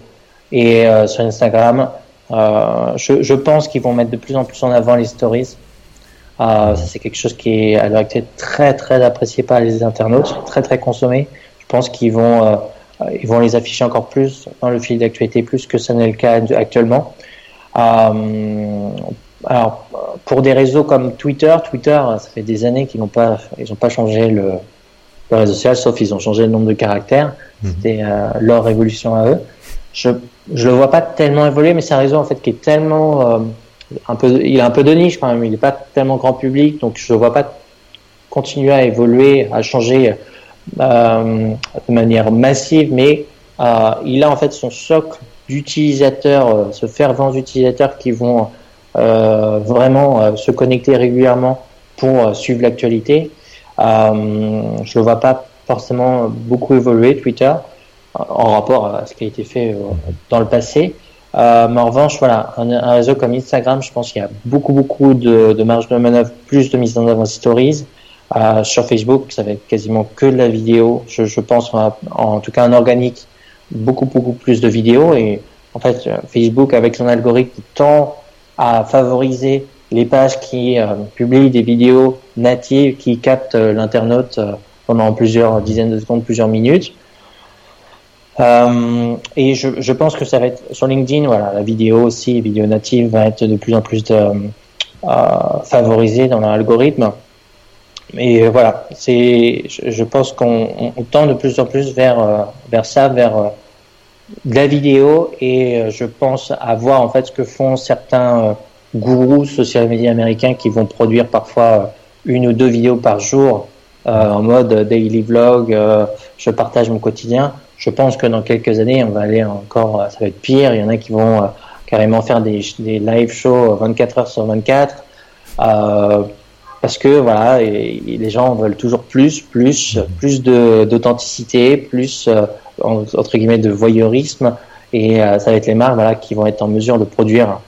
Et sur Instagram, je, je, pense qu'ils vont mettre de plus en plus en avant les stories. Euh, ça c'est quelque chose qui est à l'heure actuelle très très apprécié par les internautes, très très consommé. Je pense qu'ils vont euh, ils vont les afficher encore plus dans le fil d'actualité plus que ce n'est le cas actuellement. Euh, alors pour des réseaux comme Twitter, Twitter ça fait des années qu'ils n'ont pas ils n'ont pas changé le, le réseau social sauf ils ont changé le nombre de caractères. Mmh. C'était euh, leur révolution à eux. Je je le vois pas tellement évoluer, mais c'est un réseau en fait qui est tellement euh, un peu, il a un peu de niche quand même. Il n'est pas tellement grand public, donc je ne vois pas continuer à évoluer, à changer euh, de manière massive. Mais il a en fait son socle d'utilisateurs, ce fervent d'utilisateurs qui vont vraiment se connecter régulièrement pour suivre l'actualité. je le vois pas forcément beaucoup évoluer Twitter en rapport à ce qui a été fait dans le passé. Euh, mais en revanche, voilà, un, réseau comme Instagram, je pense qu'il y a beaucoup, beaucoup de, de marge de manœuvre, plus de mise en avant stories. Euh, sur Facebook, ça va être quasiment que de la vidéo. Je, je pense, en, tout cas, en organique, beaucoup, beaucoup plus de vidéos. Et en fait, Facebook, avec son algorithme, tend à favoriser les pages qui euh, publient des vidéos natives qui captent euh, l'internaute euh, pendant plusieurs dizaines de secondes, plusieurs minutes. Euh, et je, pense que ça va être sur LinkedIn, voilà, la vidéo aussi, vidéo native va être de plus en plus de, euh, favorisée dans l'algorithme. Mais voilà, c'est, je, pense qu'on tend de plus en plus vers euh, vers ça, vers euh, de la vidéo, et euh, je pense à voir en fait ce que font certains gourous social media américains qui vont produire parfois une ou deux vidéos par jour en mode daily vlog, je partage mon quotidien je pense que dans quelques années, on va aller encore, ça va être pire. Il y en a qui vont euh, carrément faire des, des live shows 24 heures sur 24. Euh, parce que voilà, et, et les gens veulent toujours plus, plus, plus d'authenticité, plus euh, entre guillemets de voyeurisme, et euh, ça va être les marques voilà qui vont être en mesure de produire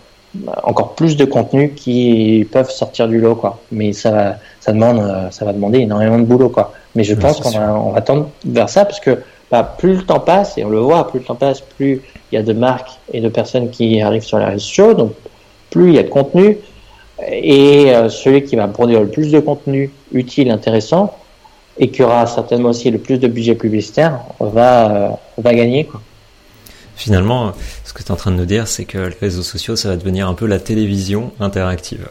encore plus de contenu qui peuvent sortir du lot quoi. Mais ça va, ça demande, ça va demander énormément de boulot quoi. Mais je pense qu'on va, on va tendre vers ça parce que plus le temps passe, et on le voit, plus le temps passe, plus il y a de marques et de personnes qui arrivent sur les réseaux sociaux, donc plus il y a de contenu, et euh, celui qui va produire le plus de contenu utile, intéressant, et qui aura certainement aussi le plus de budget publicitaire, va, euh, va gagner. Quoi. Finalement, ce que tu es en train de nous dire, c'est que les réseaux sociaux, ça va devenir un peu la télévision interactive.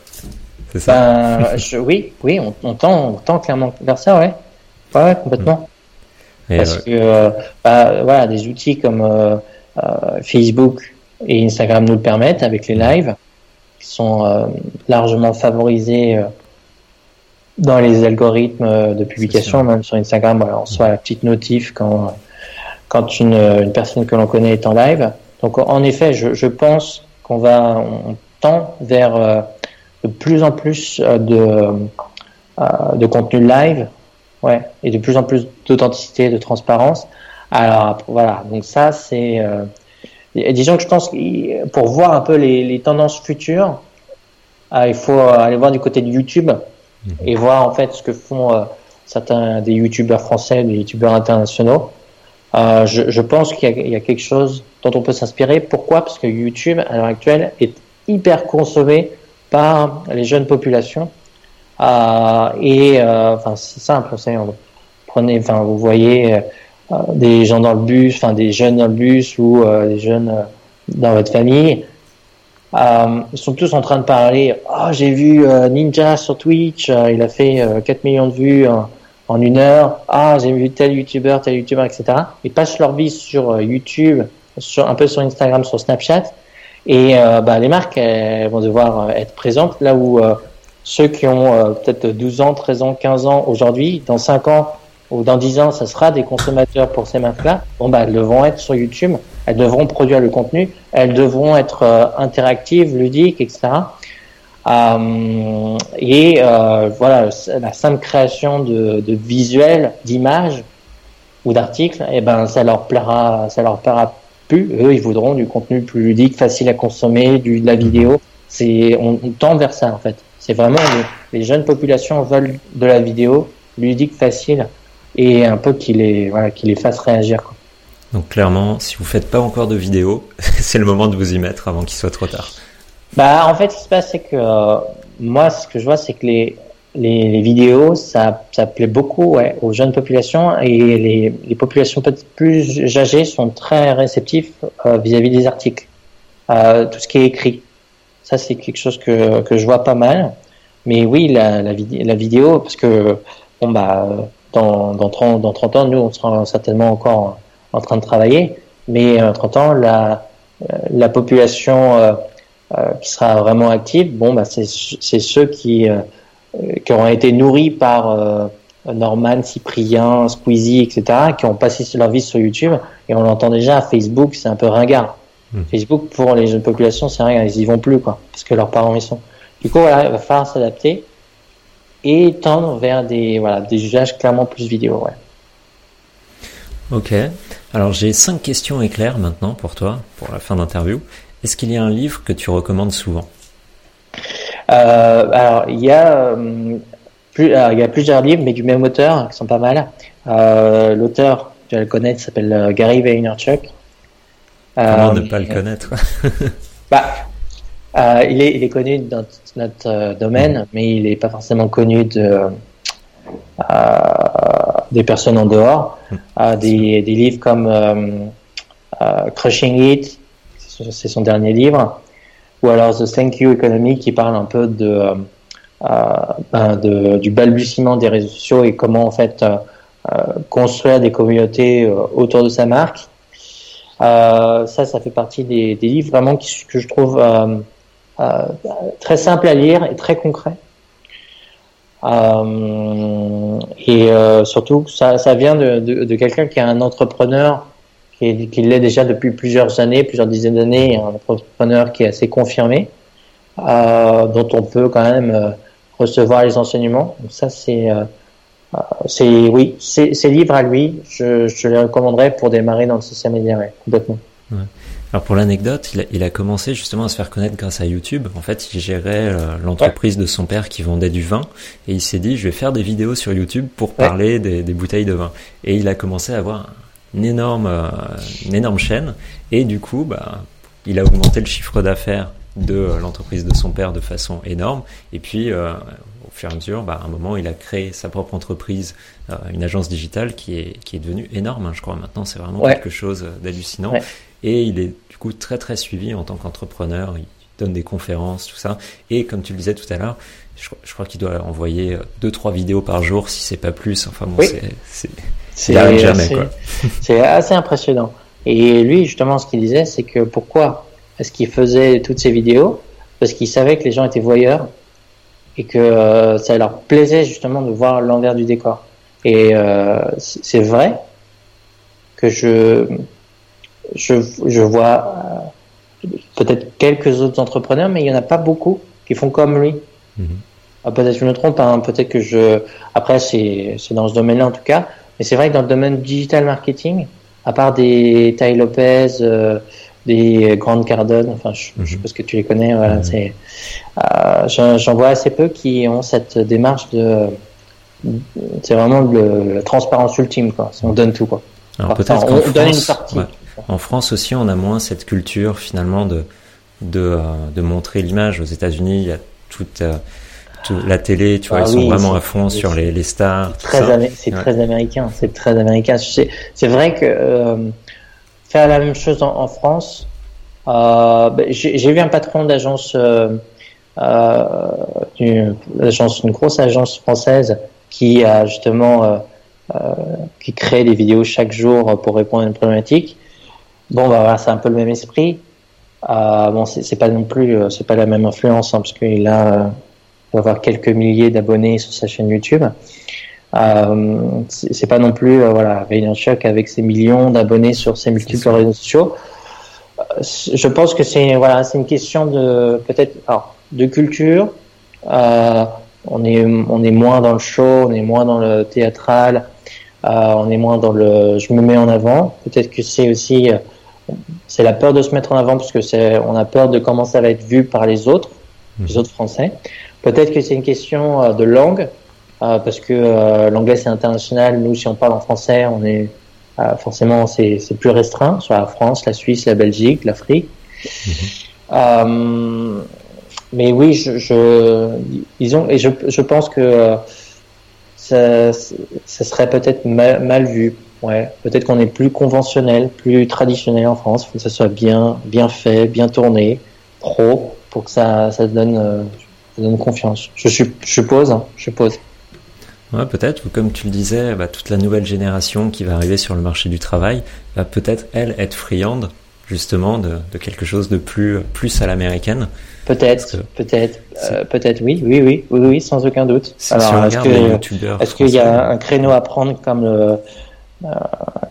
C'est ça? Ben, je, Oui, oui, on, on, tend, on tend clairement vers ça, ouais. Ouais, complètement. Et Parce que euh, bah, voilà, des outils comme euh, euh, Facebook et Instagram nous le permettent avec les lives, qui sont largement favorisés dans les algorithmes de publication, même sur Instagram. On reçoit la petite notif quand quand une, une personne que l'on connaît est en live. Donc en effet, je, je pense qu'on va on tend vers de plus en plus de de contenu live ouais, et de plus en plus d'authenticité, de transparence. Alors voilà, donc ça c'est, euh, disons que je pense pour voir un peu les, les tendances futures, euh, il faut aller voir du côté de YouTube mmh. et voir en fait ce que font euh, certains des YouTubeurs français, des YouTubeurs internationaux. Je, je, pense qu'il y, y, a quelque chose dont on peut s'inspirer. Pourquoi? Parce que YouTube à l'heure actuelle est hyper consommé par les jeunes populations et euh, enfin c'est simple, c'est prenez, enfin vous voyez euh, des gens dans le bus, enfin des jeunes dans le bus ou des jeunes dans votre famille. Euh, ils sont tous en train de parler. Oh, j'ai vu euh, Ninja sur Twitch, euh, il a fait 4 millions de vues en, une heure. Ah, j'ai vu tel YouTuber, tel YouTuber, etc. Ils passent leur vie sur YouTube, sur, un peu sur Instagram, sur Snapchat. Et bah, les marques elles vont devoir être présentes là où ceux qui ont euh, peut-être 12 ans, 13 ans, 15 ans aujourd'hui, dans 5 ans ou dans 10 ans, ça sera des consommateurs pour ces marques-là. Bon, bah, elles devront être sur YouTube, elles devront produire le contenu, elles devront être euh, interactives, ludiques, etc. Et euh, voilà, la simple création de, visuels, d'images ou d'articles, et eh ben, ça leur plaira, ça leur plaira plus. Eux, ils voudront du contenu plus ludique, facile à consommer, de la vidéo. C'est, on tend vers ça en fait. C'est vraiment les, les, jeunes populations veulent de la vidéo ludique, facile et un peu qui les, voilà, qui les fasse réagir. Quoi. Donc clairement, si vous faites pas encore de vidéo, c'est le moment de vous y mettre avant qu'il soit trop tard. Bah en fait, ce qui se passe, c'est que euh, moi, ce que je vois, c'est que les, les, les, vidéos, ça, ça plaît beaucoup ouais, aux jeunes populations et les, les populations peut-être plus âgées sont très réceptifs euh, vis-à-vis -vis des articles, euh, tout ce qui est écrit. Ça, c'est quelque chose que, que je vois pas mal. Mais oui, la, la, vidéo, parce que bon bah dans, dans, 30, dans 30 ans, nous, on sera certainement encore en train de travailler. Mais en 30 ans, la, la population euh, euh, qui sera vraiment active, bon, bah, c'est ceux qui, euh, qui auront été nourris par Norman, Cyprien, Squeezie, etc., qui ont passé leur vie sur YouTube, et on l'entend déjà, Facebook, c'est un peu ringard. Hmm. Facebook, pour les jeunes populations, c'est rien, ils y vont plus, quoi, parce que leurs parents y sont. Du coup, voilà, il va falloir s'adapter et tendre vers des, voilà, des usages clairement plus vidéo, ouais. Ok. Alors, j'ai cinq questions éclairs maintenant pour toi, pour la fin d'interview. Est-ce qu'il y a un livre que tu recommandes souvent? Euh, Alors, il y a euh, plus, il y a plusieurs livres, mais du même auteur, qui sont pas mal. Euh, L'auteur, tu vas le connaître, s'appelle Gary Vaynerchuk. Comment euh, ne pas le connaître? Bah, euh, il, est, il est connu dans notre euh, domaine, mais il n'est pas forcément connu de, des personnes en dehors. Hmm. des, des livres comme Crushing It, c'est son dernier livre, ou alors The Thank You Economy qui parle un peu de ben, de, du balbutiement des réseaux sociaux et comment en fait euh, euh, construire des communautés euh, autour de sa marque. Ça, ça fait partie des, livres vraiment que je trouve très simple à lire et très concret. Euh, et euh, surtout, ça, vient de, quelqu'un qui est un entrepreneur, qui, l'est déjà depuis plusieurs années, plusieurs dizaines d'années, un entrepreneur qui est assez confirmé, euh, dont on peut quand même recevoir les enseignements. Donc ça, c'est, euh, euh c'est oui, c'est livres à lui, je, je les recommanderais pour démarrer dans le social media, ouais, complètement. Ouais. Alors pour l'anecdote, il a, il a, commencé justement à se faire connaître grâce à YouTube. En fait, il gérait euh, l'entreprise ouais. de son père qui vendait du vin et il s'est dit je vais faire des vidéos sur YouTube pour parler des, des, bouteilles de vin. Et il a commencé à avoir une énorme, euh, une énorme chaîne et du coup, bah, il a augmenté le chiffre d'affaires de l'entreprise de son père de façon énorme. Et puis, euh, fur et à mesure, bah, à un moment, il a créé sa propre entreprise, euh, une agence digitale qui est, qui est devenue énorme, hein, je crois. Maintenant, c'est vraiment ouais. quelque chose d'hallucinant. Ouais. Et il est du coup très très suivi en tant qu'entrepreneur. Il donne des conférences, tout ça. Et comme tu le disais tout à l'heure, je, je, crois qu'il doit envoyer deux trois vidéos par jour, si c'est pas plus. Enfin bon, oui. c'est c'est jamais. C'est assez impressionnant. Et lui, justement, ce qu'il disait, c'est que pourquoi est-ce qu'il faisait toutes ces vidéos? Parce qu'il savait que les gens étaient voyeurs et que euh, ça leur plaisait justement de voir l'envers du décor. Et euh, c'est vrai que je, je, je vois euh, peut-être quelques autres entrepreneurs, mais il n'y en a pas beaucoup qui font comme lui. Mm -hmm. peut-être je me trompe, hein, peut-être que je... Après, c'est dans ce domaine-là en tout cas, mais c'est vrai que dans le domaine digital marketing, à part des Ty Lopez, euh, des grandes Cardone, enfin je, mm -hmm. je sais pas ce que tu les connais, voilà, mm -hmm. c'est euh, j'en vois assez peu qui ont cette démarche de c'est vraiment le, la transparence ultime quoi, on donne tout quoi. Alors peut-être on, on donne une partie. Ouais. En France aussi, on a moins cette culture finalement de de, euh, de montrer l'image. Aux États-Unis, il y a toute euh, la télé, tu vois, ah ils oui, sont vraiment à fond sur les, les stars. C'est très, ouais. très américain, c'est très américain. C'est vrai que euh, faire la même chose en, France. Euh, ben, J'ai vu un patron d'agence, euh, euh, une, grosse agence française qui a justement euh, qui crée des vidéos chaque jour pour répondre à une problématique. Bon, bah voilà, c'est un peu le même esprit. Bon, c'est pas non plus, c'est pas la même influence, hein, parce qu'il a, il avoir quelques milliers d'abonnés sur sa chaîne YouTube. Euh, c'est pas non plus euh, voilà Vaynerchuk avec ses millions d'abonnés sur ses multiples réseaux sociaux. Euh, je pense que c'est voilà c'est une question de peut-être de culture. Euh, on est on est moins dans le show, on est moins dans le théâtral, on est moins dans le je me mets en avant. Peut-être que c'est aussi c'est la peur de se mettre en avant parce que c'est on a peur de comment ça va être vu par les autres, les autres Français. Peut-être que c'est une question de langue parce que euh, l'anglais c'est international. Nous, si on parle en français, on est euh, forcément c'est plus restreint sur la France, la Suisse, la Belgique, l'Afrique. Mm -hmm. mais oui, je, je, disons et je, je pense que ça, ça serait peut-être mal, mal, vu. Ouais, peut-être qu'on est plus conventionnel, plus traditionnel en France. Il faut que ça soit bien, bien fait, bien tourné, pro, pour que ça, ça donne, ça donne confiance. Je, je suppose, hein, je suppose. Ouais, peut-être, ou comme tu le disais, bah, toute la nouvelle génération qui va arriver sur le marché du travail va peut-être, elle, être friande justement de, quelque chose de plus plus à l'américaine. Peut-être, peut-être, euh, peut-être, oui, oui, oui, oui, oui, sans aucun doute. Alors, est-ce qu'il y a un créneau à prendre comme le, euh,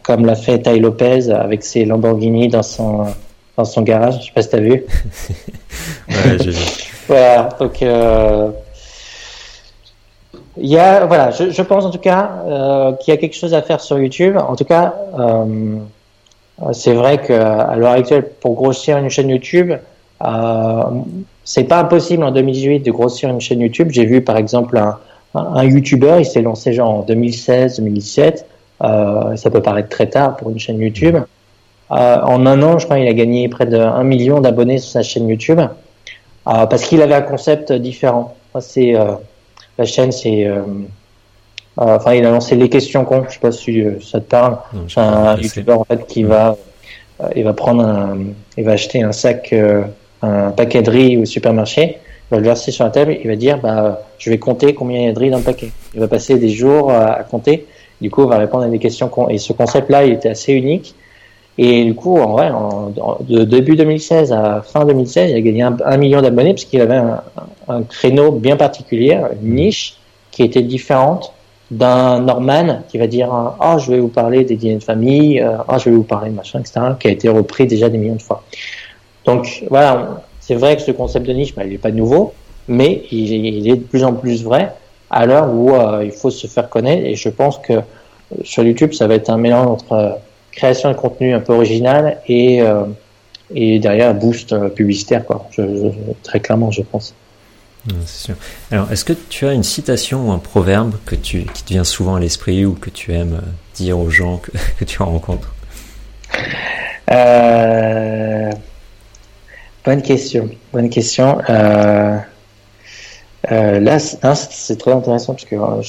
comme l'a fait Tai Lopez avec ses Lamborghini dans son dans son garage? Je sais pas si t'as vu. ouais, j'ai vu. voilà, donc. Euh, il y a, voilà, je, je pense en tout cas euh, qu'il y a quelque chose à faire sur YouTube. En tout cas, euh, c'est vrai qu'à l'heure actuelle, pour grossir une chaîne YouTube, euh, c'est pas impossible en 2018 de grossir une chaîne YouTube. J'ai vu par exemple un, un, YouTuber, il s'est lancé genre en 2016, 2017. Euh, ça peut paraître très tard pour une chaîne YouTube. Euh, en un an, je crois, il a gagné près de 1 million d'abonnés sur sa chaîne YouTube euh, parce qu'il avait un concept différent. C'est la chaîne, c'est enfin, il a lancé les questions cons. Je sais pas si ça te parle. C'est un YouTuber en fait qui va, il va prendre un, il va acheter un sac un paquet de riz au supermarché, il va le verser sur la table, il va dire bah, je vais compter combien il y a de riz dans le paquet. Il va passer des jours à, compter, du coup, il va répondre à des questions. Et ce concept-là, il était assez unique. Et du coup, en vrai, de début 2016 à fin 2016, il a gagné un, million d'abonnés parce qu'il avait un, créneau bien particulier, une niche qui était différente d'un Norman qui va dire ah je vais vous parler des dîners de famille, ah je vais vous parler de machin, etc. qui a été repris déjà des millions de fois. Donc voilà, c'est vrai que ce concept de niche, bah, il n'est pas nouveau, mais il est, de plus en plus vrai à l'heure où euh, il faut se faire connaître. Et je pense que euh, sur YouTube, ça va être un mélange entre euh, création de contenu un peu original et, et derrière un boost publicitaire, quoi. très clairement, je pense. C'est sûr. Alors, est-ce que tu as une citation ou un proverbe que tu, qui te vient souvent à l'esprit ou que tu aimes dire aux gens que, que tu rencontres? Euh... Bonne question. Bonne question. Euh, euh, là, c'est très intéressant parce que euh,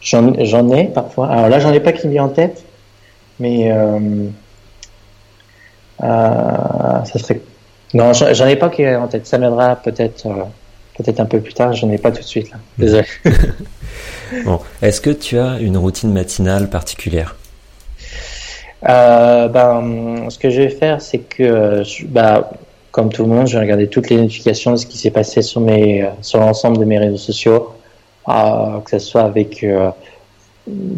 j'en ai parfois. Alors là, j'en ai pas qui me vient en tête, mais ça serait. Non, j'en ai pas qui est en tête. Ça m'aidera peut-être, peut-être un peu plus tard. J'en ai pas tout de suite là. Désolé. bon, est-ce que tu as une routine matinale particulière? Euh, ben, ce que je vais faire, c'est que bah, comme tout le monde, j'ai regardé toutes les notifications de ce qui s'est passé sur mes, sur l'ensemble de mes réseaux sociaux, euh, que ce soit avec euh,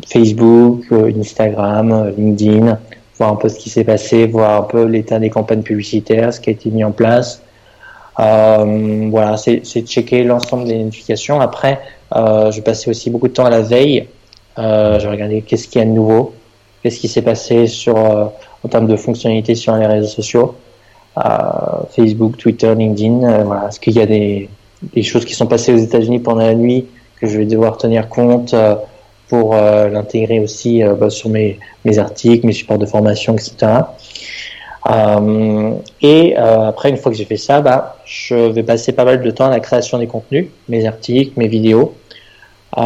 Facebook, euh, Instagram, LinkedIn, voir un peu ce qui s'est passé, voir un peu l'état des campagnes publicitaires, ce qui a été mis en place. Euh, voilà, c'est checker l'ensemble des notifications. Après, euh, je passais aussi beaucoup de temps à la veille. Euh, je regardais qu'est-ce qu'il y a de nouveau, qu'est-ce qui s'est passé sur en termes de fonctionnalités sur les réseaux sociaux. Facebook, Twitter, LinkedIn. Euh, voilà, est-ce qu'il y a des, des, choses qui sont passées aux États-Unis pendant la nuit que je vais devoir tenir compte euh, pour euh, l'intégrer aussi bah, sur mes, articles, mes supports de formation, etc. Euh, et euh, après, une fois que j'ai fait ça, bah, je vais passer pas mal de temps à la création des contenus, mes articles, mes vidéos, euh,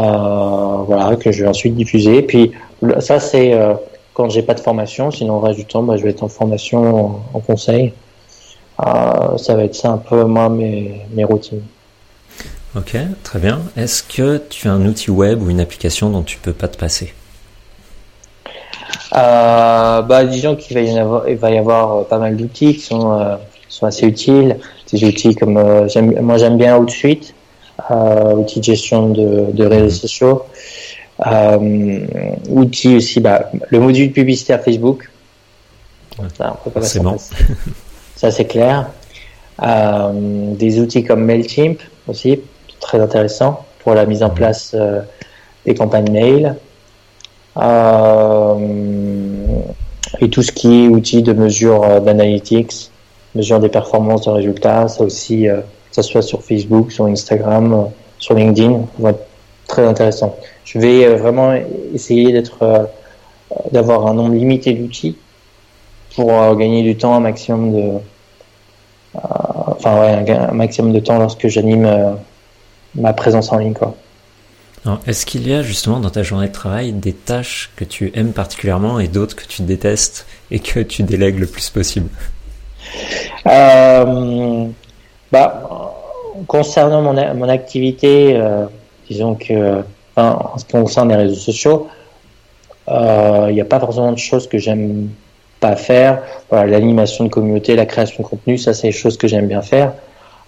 voilà, que je vais ensuite diffuser. Puis ça, c'est quand j'ai pas de formation. Sinon, le reste du temps, bah, je vais être en formation, en, conseil. Euh, ça va être ça un peu moi mes, mes routines. Ok, très bien. Est-ce que tu as un outil web ou une application dont tu peux pas te passer? Euh, bah, disons qu'il va y avoir, il va y avoir euh, pas mal d'outils qui sont, euh, sont assez utiles. Des outils comme euh, moi j'aime bien Outsuite, euh, outils de gestion de, de réseaux mhm. sociaux. Euh, outils aussi, bah, le module publicitaire Facebook. C'est bon. ça c'est clair. Euh, des outils comme Mailchimp aussi, très intéressant pour la mise en place euh, des campagnes mail. Euh, et tout ce qui est outils de mesure euh, d'analytics, mesure des performances de résultats, ça aussi, que ce soit sur Facebook, sur Instagram, sur LinkedIn, va être très intéressant. Je vais vraiment essayer d'être, d'avoir un nombre limité d'outils pour gagner du temps, un maximum de, enfin ouais, un, maximum de temps lorsque j'anime ma présence en ligne, quoi. Est-ce qu'il y a justement dans ta journée de travail des tâches que tu aimes particulièrement et d'autres que tu détestes et que tu délègues le plus possible? Euh, bah, Concernant mon, mon activité, euh, disons que enfin, en ce qui concerne les réseaux sociaux, il n'y a pas forcément de choses que j'aime pas faire. Voilà, l'animation de communauté, la création de contenu, ça c'est des choses que j'aime bien faire.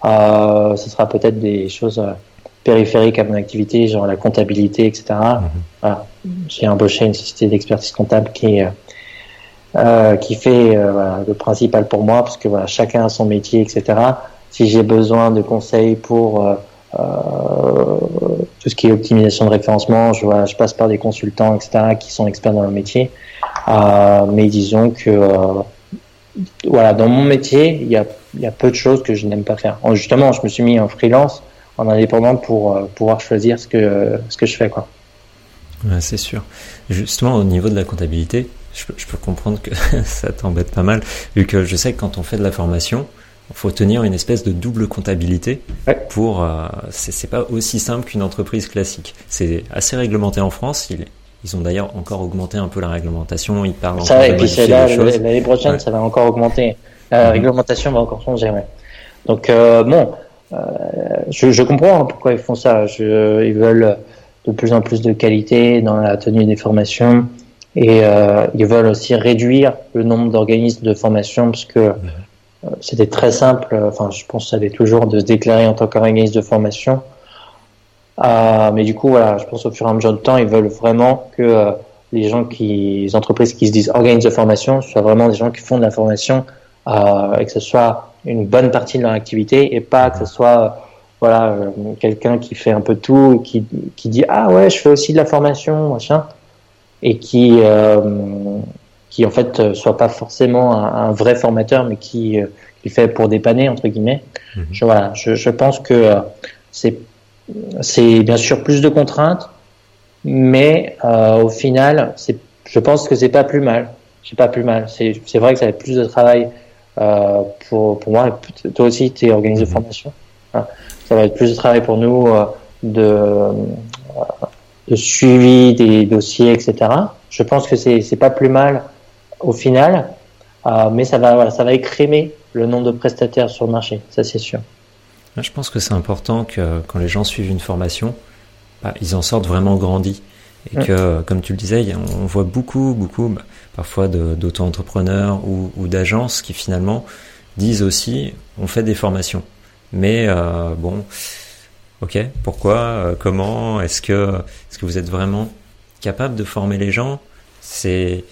Euh, ce sera peut-être des choses euh, périphériques à mon activité, genre la comptabilité, etc. Mhm. Voilà. J'ai embauché une société d'expertise comptable qui euh, qui fait euh, voilà, le principal pour moi, parce que voilà, chacun a son métier, etc. Si j'ai besoin de conseils pour euh, euh, tout ce qui est optimisation de référencement, je, voilà, je passe par des consultants, etc., qui sont experts dans le métier. Euh, mais disons que euh, voilà, dans mon métier, il y a, y a peu de choses que je n'aime pas faire. Justement, je me suis mis en freelance, en indépendant pour pouvoir choisir ce que ce que je fais, quoi. Ouais, c'est sûr. Justement, au niveau de la comptabilité, je peux, je peux comprendre que ça t'embête pas mal, vu que je sais que quand on fait de la formation, il faut tenir une espèce de double comptabilité pour. Euh, c'est pas aussi simple qu'une entreprise classique. C'est assez réglementé en France. Ils, ils ont d'ailleurs encore augmenté un peu la réglementation. Ils parlent ça, et puis c'est là l'année prochaine, ça va encore augmenter. La réglementation va encore changer. Ouais. Donc euh, bon, euh, je, je, comprends pourquoi ils font ça. Ils veulent de plus en plus de qualité dans la tenue des formations. Et euh, ils veulent aussi réduire le nombre d'organismes de formation parce que euh, c'était très simple. Enfin, je pense que ça l'est toujours de se déclarer en tant qu'organisme de formation. Euh, mais du coup, voilà, je pense au fur et à mesure du temps, ils veulent vraiment que euh, les gens qui, les entreprises qui se disent organismes de formation, soient vraiment des gens qui font de la formation euh, et que ce soit une bonne partie de leur activité et pas que ce soit voilà quelqu'un qui fait un peu tout qui, qui dit ah ouais, je fais aussi de la formation, machin et qui euh, qui en fait soit pas forcément un, vrai formateur, mais qui euh, qui fait pour dépanner entre guillemets. Mhm. Je, voilà, je, je pense que euh, c'est c'est bien sûr plus de contraintes, mais euh, au final, c'est je pense que c'est pas plus mal. C'est pas plus mal. C'est c'est vrai que ça va être plus de travail euh, pour pour moi. Toi aussi, tu es organisé de mhm. formation. Hein. Ça va être plus de travail pour nous de de suivi des dossiers, etc. Je pense que c'est pas plus mal au final, euh, mais ça va voilà, ça va écrémer le nombre de prestataires sur le marché, ça c'est sûr. Je pense que c'est important que quand les gens suivent une formation, bah, ils en sortent vraiment grandis. Et mm. que, comme tu le disais, on voit beaucoup, beaucoup, bah, parfois d'auto-entrepreneurs ou, ou d'agences qui finalement disent aussi, on fait des formations. Mais euh, bon, Ok, pourquoi, euh, comment, est-ce que, est-ce que vous êtes vraiment capable de former les gens? C'est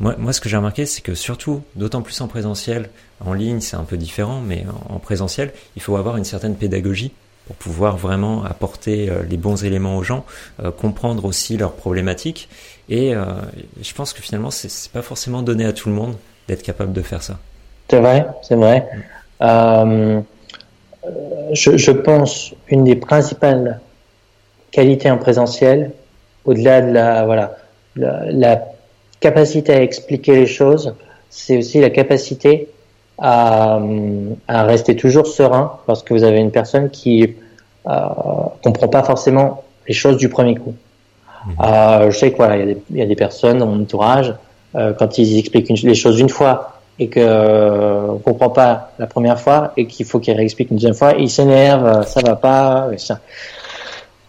moi, moi, ce que j'ai remarqué, c'est que surtout, d'autant plus en présentiel, en ligne, c'est un peu différent, mais en présentiel, il faut avoir une certaine pédagogie pour pouvoir vraiment apporter euh, les bons éléments aux gens, euh, comprendre aussi leurs problématiques. Et je pense que finalement, c'est pas forcément donné à tout le monde d'être capable de faire ça. C'est vrai, c'est vrai. Euh, je, je, pense, une des principales qualités en présentiel, au-delà de la, voilà, la, la, capacité à expliquer les choses, c'est aussi la capacité à, à, rester toujours serein parce que vous avez une personne qui euh, comprend pas forcément les choses du premier coup. Euh, je sais que voilà, il y, a des personnes dans mon entourage, euh, quand ils expliquent les choses une fois, et que euh, comprend pas la première fois et qu'il faut qu'il réexplique une deuxième fois, il s'énerve, euh, ça va pas, et ça.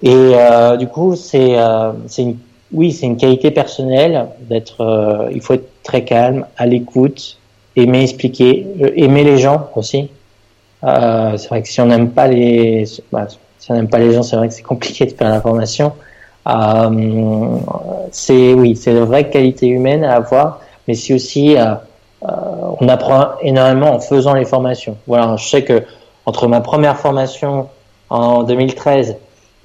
Et du coup, c'est c'est une oui, c'est une qualité personnelle d'être. il faut être très calme, à l'écoute, aimer expliquer, aimer les gens aussi. c'est vrai que si on n'aime pas les, bah, si on n'aime pas les gens, c'est vrai que c'est compliqué de faire l'information. C'est oui, c'est une vraie qualité humaine à avoir, mais c'est aussi euh, on apprend énormément en faisant les formations. Voilà, je sais que entre ma première formation en 2013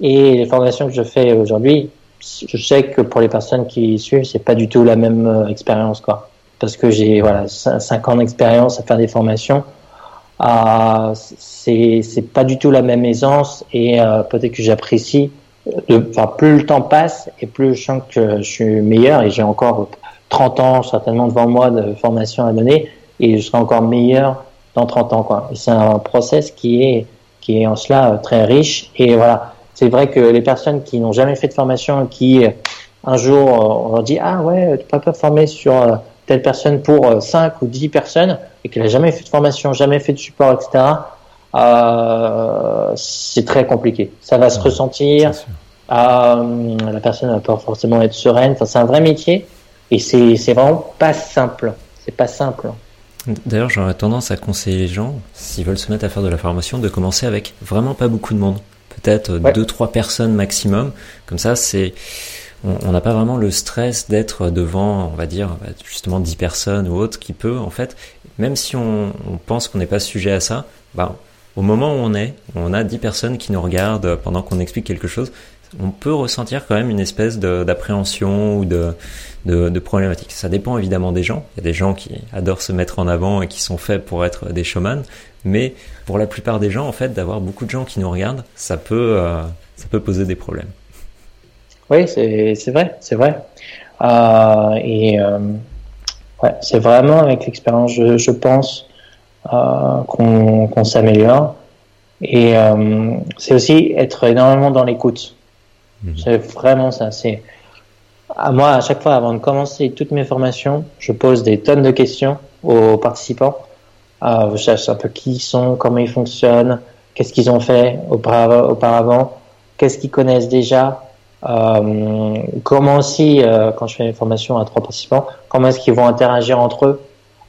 et les formations que je fais aujourd'hui, je sais que pour les personnes qui suivent, c'est pas du tout la même euh, expérience, quoi. Parce que j'ai voilà cinq ans d'expérience à faire des formations. Euh, c'est c'est pas du tout la même aisance et euh, peut-être que j'apprécie. Plus le temps passe et plus je sens que je suis meilleur et j'ai encore 30 ans certainement devant moi de formation à donner et je serai encore meilleur dans 30 ans quoi. C'est un process qui est qui est en cela euh, très riche et voilà, c'est vrai que les personnes qui n'ont jamais fait de formation qui euh, un jour euh, on leur dit ah ouais, tu peux pas former sur telle personne pour 5 ou 10 personnes et qu'elle a jamais fait de formation, jamais fait de support etc. Euh, c'est très compliqué. Ça va se ressentir. Euh, la personne va pas forcément être sereine. Enfin, c'est un vrai métier et c'est vraiment pas simple. c'est pas simple. D'ailleurs, j'aurais tendance à conseiller les gens, s'ils veulent se mettre à faire de la formation, de commencer avec vraiment pas beaucoup de monde. Peut-être deux, trois personnes maximum. Comme ça, c'est, on n'a pas vraiment le stress d'être devant, on va dire, bah, justement 10 personnes ou autres qui peut, en fait, même si on, on pense qu'on n'est pas sujet à ça, bah, au moment où on est, on a 10 personnes qui nous regardent pendant qu'on explique quelque chose, on peut ressentir quand même une espèce d'appréhension ou de, de, problématique. Ça dépend évidemment des gens. Il y a des gens qui adorent se mettre en avant et qui sont faits pour être des showman, mais pour la plupart des gens, en fait, d'avoir beaucoup de gens qui nous regardent, ça peut, euh, ça peut poser des problèmes. Oui, c'est vrai, c'est vrai. Euh, et euh, ouais, c'est vraiment avec l'expérience, je, pense, euh, qu'on s'améliore. Et euh, c'est aussi être énormément dans l'écoute. Mhm. C'est vraiment ça. C'est à moi à chaque fois avant de commencer toutes mes formations, je pose des tonnes de questions aux participants. Euh, je cherche un peu qui ils sont, comment ils fonctionnent, qu'est-ce qu'ils ont fait auparavant, qu'est-ce qu'ils connaissent déjà, euh, comment aussi, euh, quand je fais une formation à trois participants, comment est-ce qu'ils vont interagir entre eux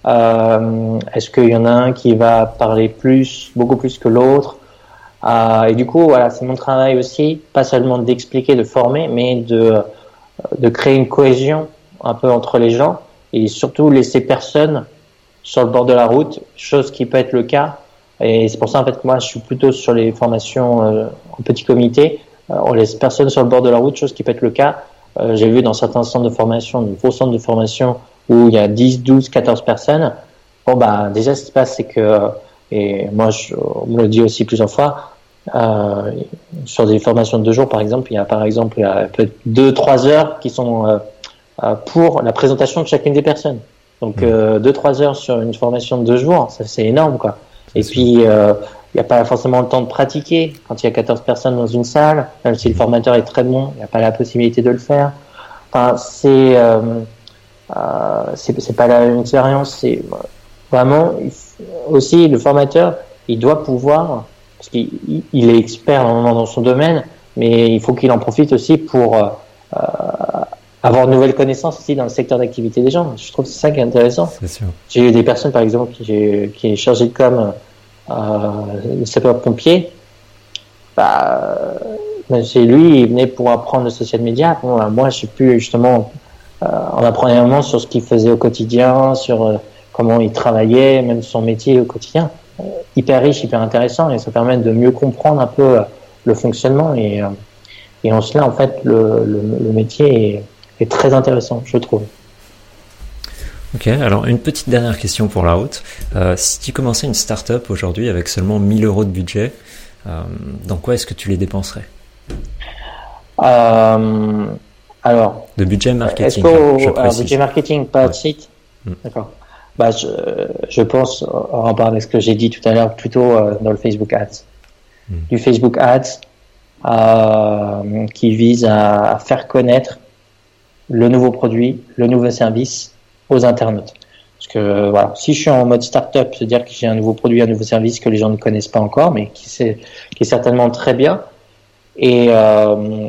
euh, Est-ce qu'il y en a un qui va parler plus, beaucoup plus que l'autre? Euh, Et du coup, voilà, c'est mon travail aussi, pas seulement d'expliquer, de former, mais de, de créer une cohésion un peu entre les gens et surtout laisser personne sur le bord de la route, chose qui peut être le cas. Et c'est pour ça en fait que moi je suis plutôt sur les formations euh, en petit comité. On laisse personne sur le bord de la route, chose qui peut être le cas. J'ai vu dans certains centres de formation, de gros centres de formation où il y a 10, 12, 14 personnes. Bon bah déjà ce qui se passe c'est que et moi je on me le dit aussi plusieurs fois euh, sur des formations de deux jours par exemple, il y a par exemple il y a peut-être deux, trois heures qui sont pour la présentation de chacune des personnes. Donc, 2-3 euh, deux, trois heures sur une formation de deux jours, ça c'est énorme, quoi. Et puis, euh, il n'y a pas forcément le temps de pratiquer. Quand il y a 14 personnes dans une salle, même si le formateur est très bon, il n'y a pas la possibilité de le faire. Enfin, c'est euh, euh c'est pas la même expérience. C'est vraiment aussi le formateur, il doit pouvoir, parce qu'il il est expert dans son domaine, mais il faut qu'il en profite aussi pour euh, avoir de nouvelles connaissances aussi dans le secteur d'activité des gens. Je trouve que c'est ça qui est intéressant. J'ai eu des personnes, par exemple, qui, qui est chargé de com, euh, sapeur-pompier. Bah, euh, c'est lui, il venait pour apprendre le social media. Bon, bah, moi, je suis plus justement, euh, on apprenait vraiment sur ce qu'il faisait au quotidien, sur euh, comment il travaillait, même son métier au quotidien. Euh, hyper riche, hyper intéressant, et ça permet de mieux comprendre un peu le fonctionnement. Et, et en cela, en fait, le, le, le métier est est très intéressant, je trouve. Ok, alors une petite dernière question pour la route. Euh, si tu commençais une start-up aujourd'hui avec seulement 1000 euros de budget, euh, dans quoi est-ce que tu les dépenserais? Euh, Alors. De budget marketing. je budget marketing, pas de site. Hmm. D'accord. Bah, je, je, pense, en rapport avec ce que j'ai dit tout à l'heure, plutôt dans le Facebook Ads. Hmm. Du Facebook Ads qui vise à faire connaître le nouveau produit, le nouveau service aux internautes. Parce que voilà, si je suis en mode startup, c'est-à-dire que j'ai un nouveau produit, un nouveau service que les gens ne connaissent pas encore, mais qui, est, qui est certainement très bien. Et, euh,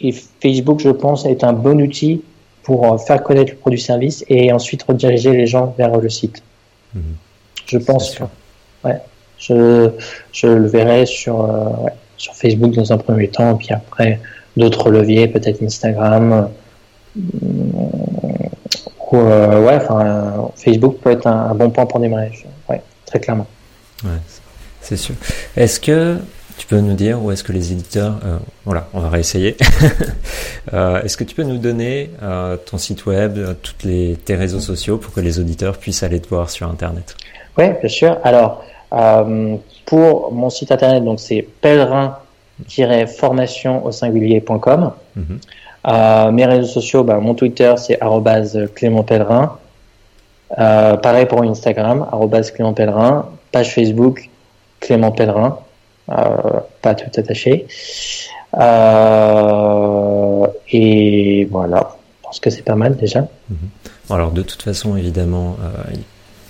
et Facebook, je pense, est un bon outil pour faire connaître le produit-service et ensuite rediriger les gens vers le site. Mhm. Je pense que, ouais, je, je le verrai sur, euh, ouais, sur Facebook dans un premier temps, puis après d'autres leviers, peut-être Instagram, euh, ouais, enfin, Facebook peut être un, bon point pour démarrer. Ouais, très clairement. Ouais, c'est sûr. Est-ce que peux nous dire où est-ce que les éditeurs, euh, voilà, on va réessayer. euh, est-ce que tu peux nous donner euh, ton site web, toutes les tes réseaux sociaux pour que les auditeurs puissent aller te voir sur Internet? Oui, bien sûr. Alors, pour mon site Internet, donc c'est pèlerin-formation au singulier.com. Euh, mes réseaux sociaux, bah, mon Twitter c'est Clément Pellerin. Euh, pareil pour Instagram, Clément Pellerin. Page Facebook, Clément Pellerin. Euh, pas tout attaché. Euh, et voilà, je pense que c'est pas mal déjà. Mhm. Alors de toute façon, évidemment, euh,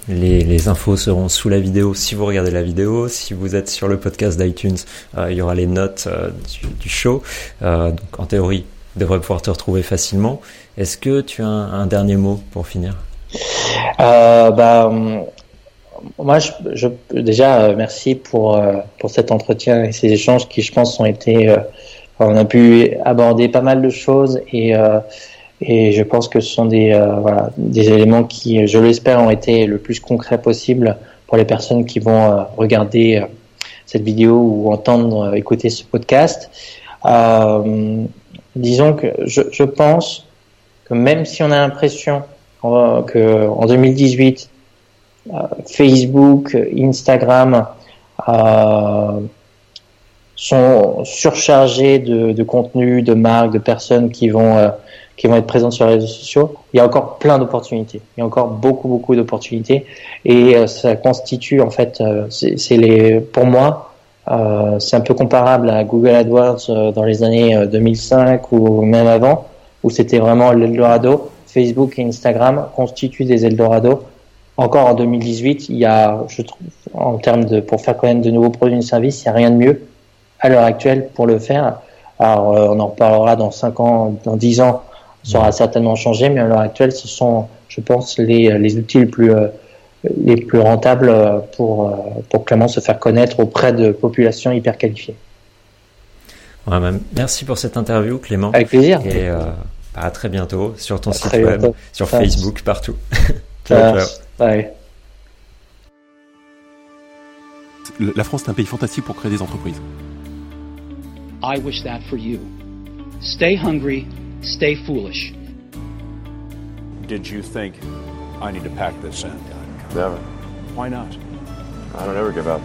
les, les, infos seront sous la vidéo si vous regardez la vidéo. Si vous êtes sur le podcast d'iTunes, il y aura les notes du, du, show. donc en théorie, devrait pouvoir te retrouver facilement. Est-ce que tu as un, dernier mot pour finir? Bah, moi, déjà euh, merci pour euh, pour cet entretien et ces échanges qui, je pense, ont été. on a pu aborder pas mal de choses et et je pense que ce sont des des éléments qui, je l'espère, ont été le plus concrets possible pour les personnes qui vont regarder cette vidéo ou entendre, écouter ce podcast. disons que je, je pense que même si on a l'impression que en 2018, euh, Facebook, Instagram euh, sont surchargés de, contenu, de marques, de personnes qui vont euh, qui vont être présentes sur les réseaux sociaux. Il y a encore plein d'opportunités. Il y a encore beaucoup beaucoup d'opportunités et ça constitue en fait, c'est les pour moi, c'est un peu comparable à Google AdWords dans les années 2005 ou même avant, où c'était vraiment l'Eldorado. Facebook et Instagram constituent des Eldorado. Encore en 2018, il y a, je trouve, en termes de, pour faire connaître de nouveaux produits et services, il n'y a rien de mieux à l'heure actuelle pour le faire. Alors, euh, on en reparlera dans 5 ans, dans 10 ans, ça aura certainement changé, mais à l'heure actuelle, ce sont, je pense, les, les outils les plus, euh, les plus rentables pour, euh, pour clairement se faire connaître auprès de populations hyper qualifiées. Ouais, merci pour cette interview, Clément. Avec plaisir. Et, à très bientôt sur ton site web, sur Facebook, partout. ciao, ciao. Bye. La France est un pays fantastique pour créer des entreprises. I wish that for you. Stay hungry, stay foolish. Did you think I need to pack this in? Never. Why not? I don't ever give up.